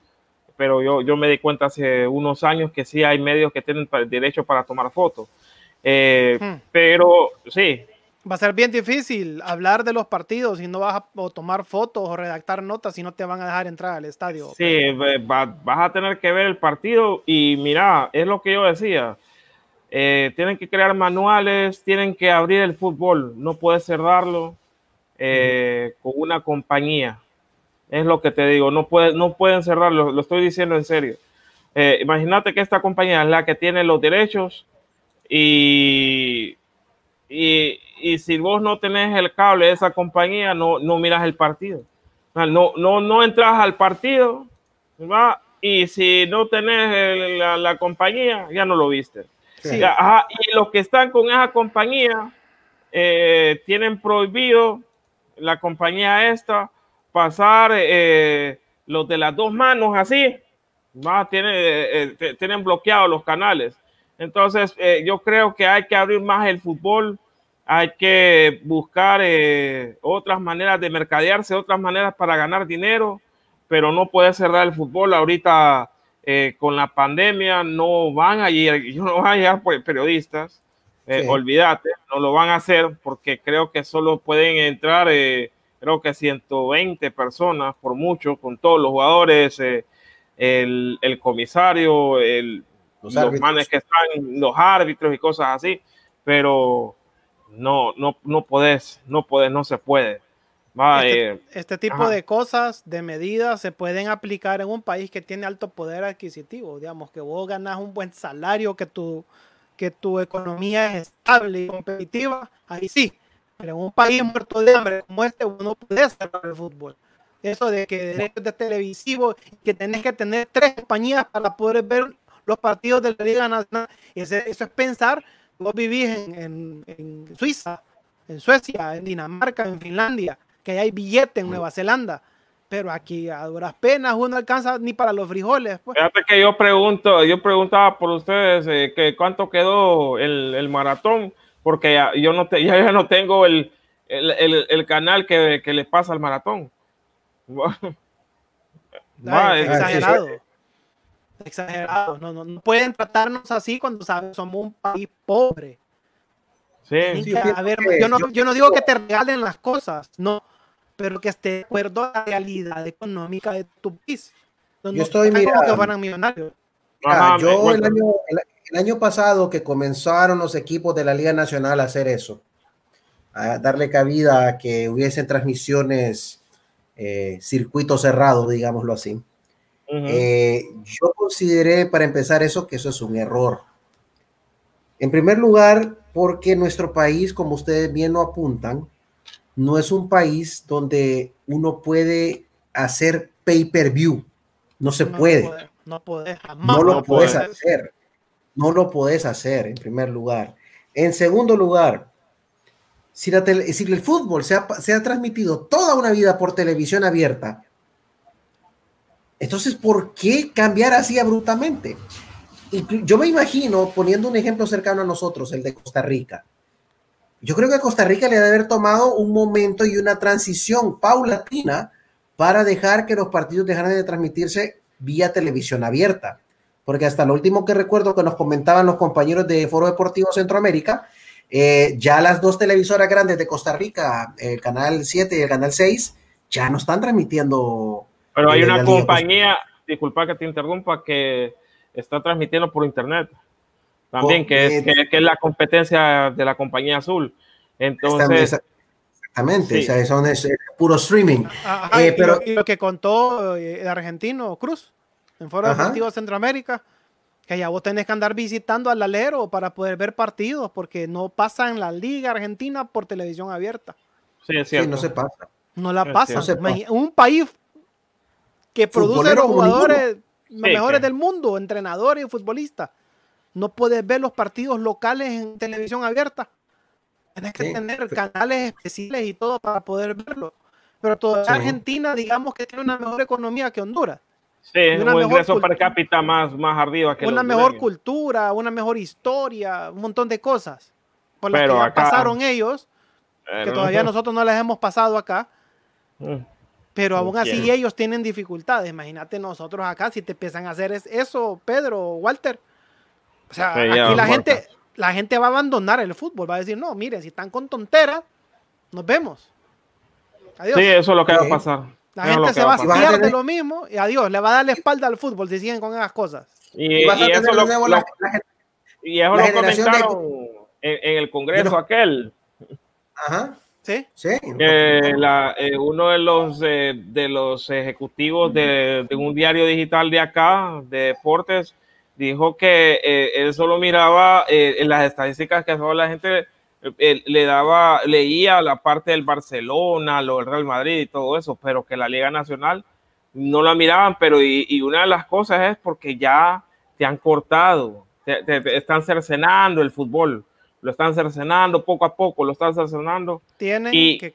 pero yo, yo me di cuenta hace unos años que sí hay medios que tienen derecho para tomar fotos. Hmm. Pero sí, Va a ser bien difícil hablar de los partidos y no vas a tomar fotos o redactar notas y no te van a dejar entrar al estadio. Sí, vas a tener que ver el partido y mira, es lo que yo decía. Eh, tienen que crear manuales, tienen que abrir el fútbol, no puedes cerrarlo eh, con una compañía. Es lo que te digo, no, puede, no pueden cerrarlo, lo estoy diciendo en serio. Eh, imagínate que esta compañía es la que tiene los derechos y y, y, si vos no tenés el cable de esa compañía, no, no miras el partido. No, no, no entras al partido, y si no tenés la, la, compañía, ya no lo viste. y los que están con esa compañía eh, tienen prohibido la compañía esta pasar eh, los de las dos manos así, ¿va? Tienen, eh, tienen bloqueados los canales. Entonces, eh, yo creo que hay que abrir más el fútbol, hay que buscar eh, otras maneras de mercadearse, otras maneras para ganar dinero, pero no puede cerrar el fútbol ahorita eh, con la pandemia, no van a llegar, no van a llegar periodistas, olvídate, no lo van a hacer porque creo que solo pueden entrar, creo que 120 personas por mucho, con todos los jugadores, el, el comisario, el los, manes que están, los árbitros y cosas así, pero no, no, no podés, no podés, no se puede. este, eh, este, tipo de cosas, de medidas, se pueden aplicar en un país que tiene alto poder adquisitivo. Digamos que vos ganas un buen salario, que tu, que tu economía es estable y competitiva, ahí sí. Pero en un país muerto de hambre como este, uno puede cerrar el fútbol. Eso de que derechos de televisivo, que tenés que tener tres compañías para poder ver los partidos de la Liga Nacional. eso es pensar, vos vivís en, en, Suiza, en Suecia, en Dinamarca, en Finlandia, que hay billete en Nueva Zelanda. Pero aquí a duras penas uno alcanza ni para los frijoles. Pues. Fíjate que yo pregunto, yo preguntaba por ustedes eh, que cuánto quedó el, el, maratón, porque ya, yo no te, ya no tengo el, el, el canal que, que, les pasa al maratón. exagerado exagerados. No, no, pueden tratarnos así cuando sabes somos un país pobre. Sí, a ver, yo, no, yo no digo que te regalen las cosas, no, pero que esté de acuerdo a la realidad económica de tu país. yo estoy mirando. yo el año, el, año pasado que comenzaron los equipos de la Liga Nacional a hacer eso, a darle cabida a que hubiesen transmisiones, eh, circuitos cerrados, digámoslo así Eh, yo consideré para empezar eso que eso es un error. En primer lugar, porque nuestro país, como ustedes bien lo apuntan, no es un país donde uno puede hacer pay-per-view. No se puede. no, puede, no lo puedes hacer. No lo puedes hacer, en primer lugar. En segundo lugar, si, el fútbol se ha, se ha transmitido toda una vida por televisión abierta, entonces, ¿por qué cambiar así abruptamente? yo me imagino, poniendo un ejemplo cercano a nosotros, el de Costa Rica. Yo creo que a Costa Rica le debe haber tomado un momento y una transición paulatina para dejar que los partidos dejaran de transmitirse vía televisión abierta. Porque hasta lo último que recuerdo que nos comentaban los compañeros de Foro Deportivo Centroamérica, eh, ya las dos televisoras grandes de Costa Rica, el canal 7 y el canal 6, ya no están transmitiendo. Pero hay una compañía, disculpa que te interrumpa, que está transmitiendo por internet también, que, es, que, es la competencia de la compañía azul. Entonces. Exactamente, o sea, son es, puro streaming. Eh, pero, y lo, que contó eh, el argentino Cruz en Foro Deportivo Centroamérica, que ya vos tenés que andar visitando al alero para poder ver partidos, porque no pasa en la Liga Argentina por televisión abierta. Sí, es cierto. no se pasa. No la pasa. Un país que produce los jugadores los mejores del mundo, entrenadores y futbolistas. No puedes ver los partidos locales en televisión abierta. Tienes que tener canales especiales y todo para poder verlo. Pero toda Argentina, digamos que tiene una mejor economía que Honduras. Sí, una un ingreso per cápita más, más arriba que Una mejor cultura, una mejor historia, un montón de cosas. Por las que pasaron ellos, que todavía nosotros no las hemos pasado acá. Mm. Pero aún así ellos tienen dificultades. Imagínate nosotros acá, si te empiezan a hacer eso, Pedro, Walter. O sea, aquí la gente, la gente va a abandonar el fútbol. Va a decir, no, miren, si están con tonteras, nos vemos. Adiós. Sí, eso es lo que va a pasar. La gente se va a estudiar de lo mismo y adiós, le va a dar la espalda al fútbol si siguen con esas cosas. Y, eso lo, y eso lo comentaron en, el Congreso aquel. Ajá. Sí. sí la, eh, uno de los, eh, de los ejecutivos de, de, un diario digital de acá, de deportes, dijo que eh, él solo miraba en las estadísticas que hacía la gente le daba, leía la parte del Barcelona, lo del Real Madrid y todo eso, pero que la Liga Nacional no la miraban, pero y, una de las cosas es porque ya te han cortado, te, están cercenando el fútbol, lo están cercenando poco a poco, lo están cercenando. Tienen que,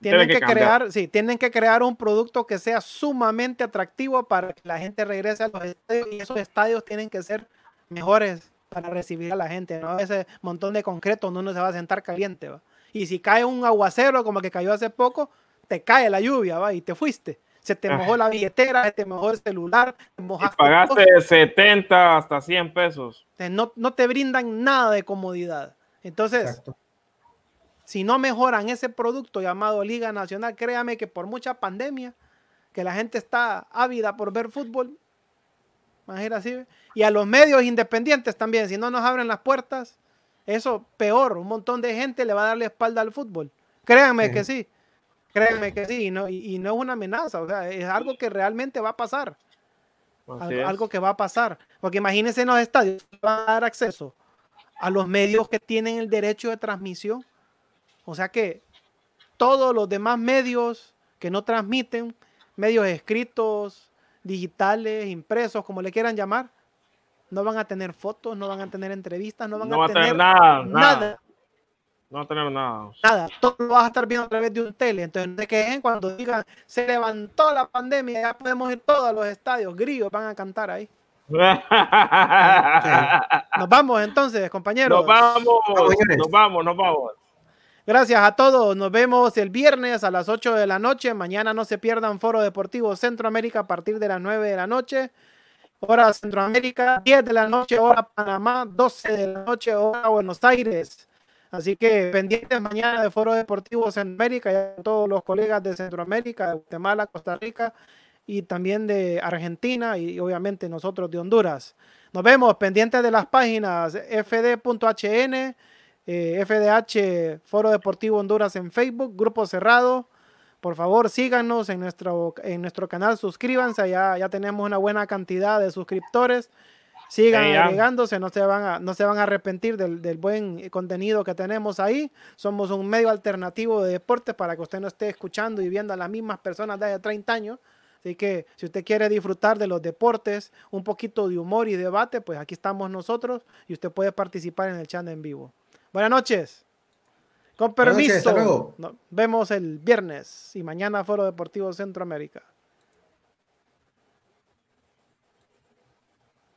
tienen que, crear, sí, tienen que crear un producto que sea sumamente atractivo para que la gente regrese a los estadios y esos estadios tienen que ser mejores para recibir a la gente, ¿no? Ese montón de concreto donde uno se va a sentar caliente, ¿va? Y si cae un aguacero como que cayó hace poco, te cae la lluvia, ¿va? Y te fuiste. Se te mojó la billetera, se te mojó el celular, te mojaste. pagaste 70 hasta 100 pesos. No, no te brindan nada de comodidad. Entonces, si no mejoran ese producto llamado Liga Nacional, créame que por mucha pandemia, que la gente está ávida por ver fútbol, así, y a los medios independientes también, si no nos abren las puertas, eso peor, un montón de gente le va a dar la espalda al fútbol. Créanme que sí, créanme que sí, y no, y, no es una amenaza, o sea, es algo que realmente va a pasar. Algo, que va a pasar. Porque imagínense en los estadios, va a dar acceso a los medios que tienen el derecho de transmisión. O sea que todos los demás medios que no transmiten, medios escritos, digitales, impresos, como le quieran llamar, no van a tener fotos, no van a tener entrevistas, no van a, tener nada, nada. No va a tener nada. Nada, todo lo vas a estar viendo a través de un tele. Entonces, de que cuando digan se levantó la pandemia, ya podemos ir todos a los estadios, grillos van a cantar ahí. Nos vamos entonces, compañeros. Nos vamos, nos vamos, nos vamos. Gracias a todos. Nos vemos el viernes a las 8 de la noche. Mañana no se pierdan Foro Deportivo Centroamérica a partir de las 9 de la noche. Hora Centroamérica, 10 de la noche, hora Panamá, 12 de la noche, hora Buenos Aires. Así que pendientes mañana de Foro Deportivo Centroamérica y a todos los colegas de Centroamérica, de Guatemala, Costa Rica y también de Argentina y obviamente nosotros de Honduras. Nos vemos pendientes de las páginas fd.hn, FDH eh, Foro Deportivo Honduras en Facebook, Grupo Cerrado, Por favor, síganos en nuestro, en nuestro canal, suscríbanse, ya, ya tenemos una buena cantidad de suscriptores. Sigan agregándose, no se van a, no se van a arrepentir del, del, buen contenido que tenemos ahí. Somos un medio alternativo de deportes para que usted no esté escuchando y viendo a las mismas personas de hace 30 años. Así que si usted quiere disfrutar de los deportes, un poquito de humor y debate, pues aquí estamos nosotros y usted puede participar en el chat en vivo. Buenas noches. Con permiso. Nos vemos el viernes y mañana Foro Deportivo Centroamérica.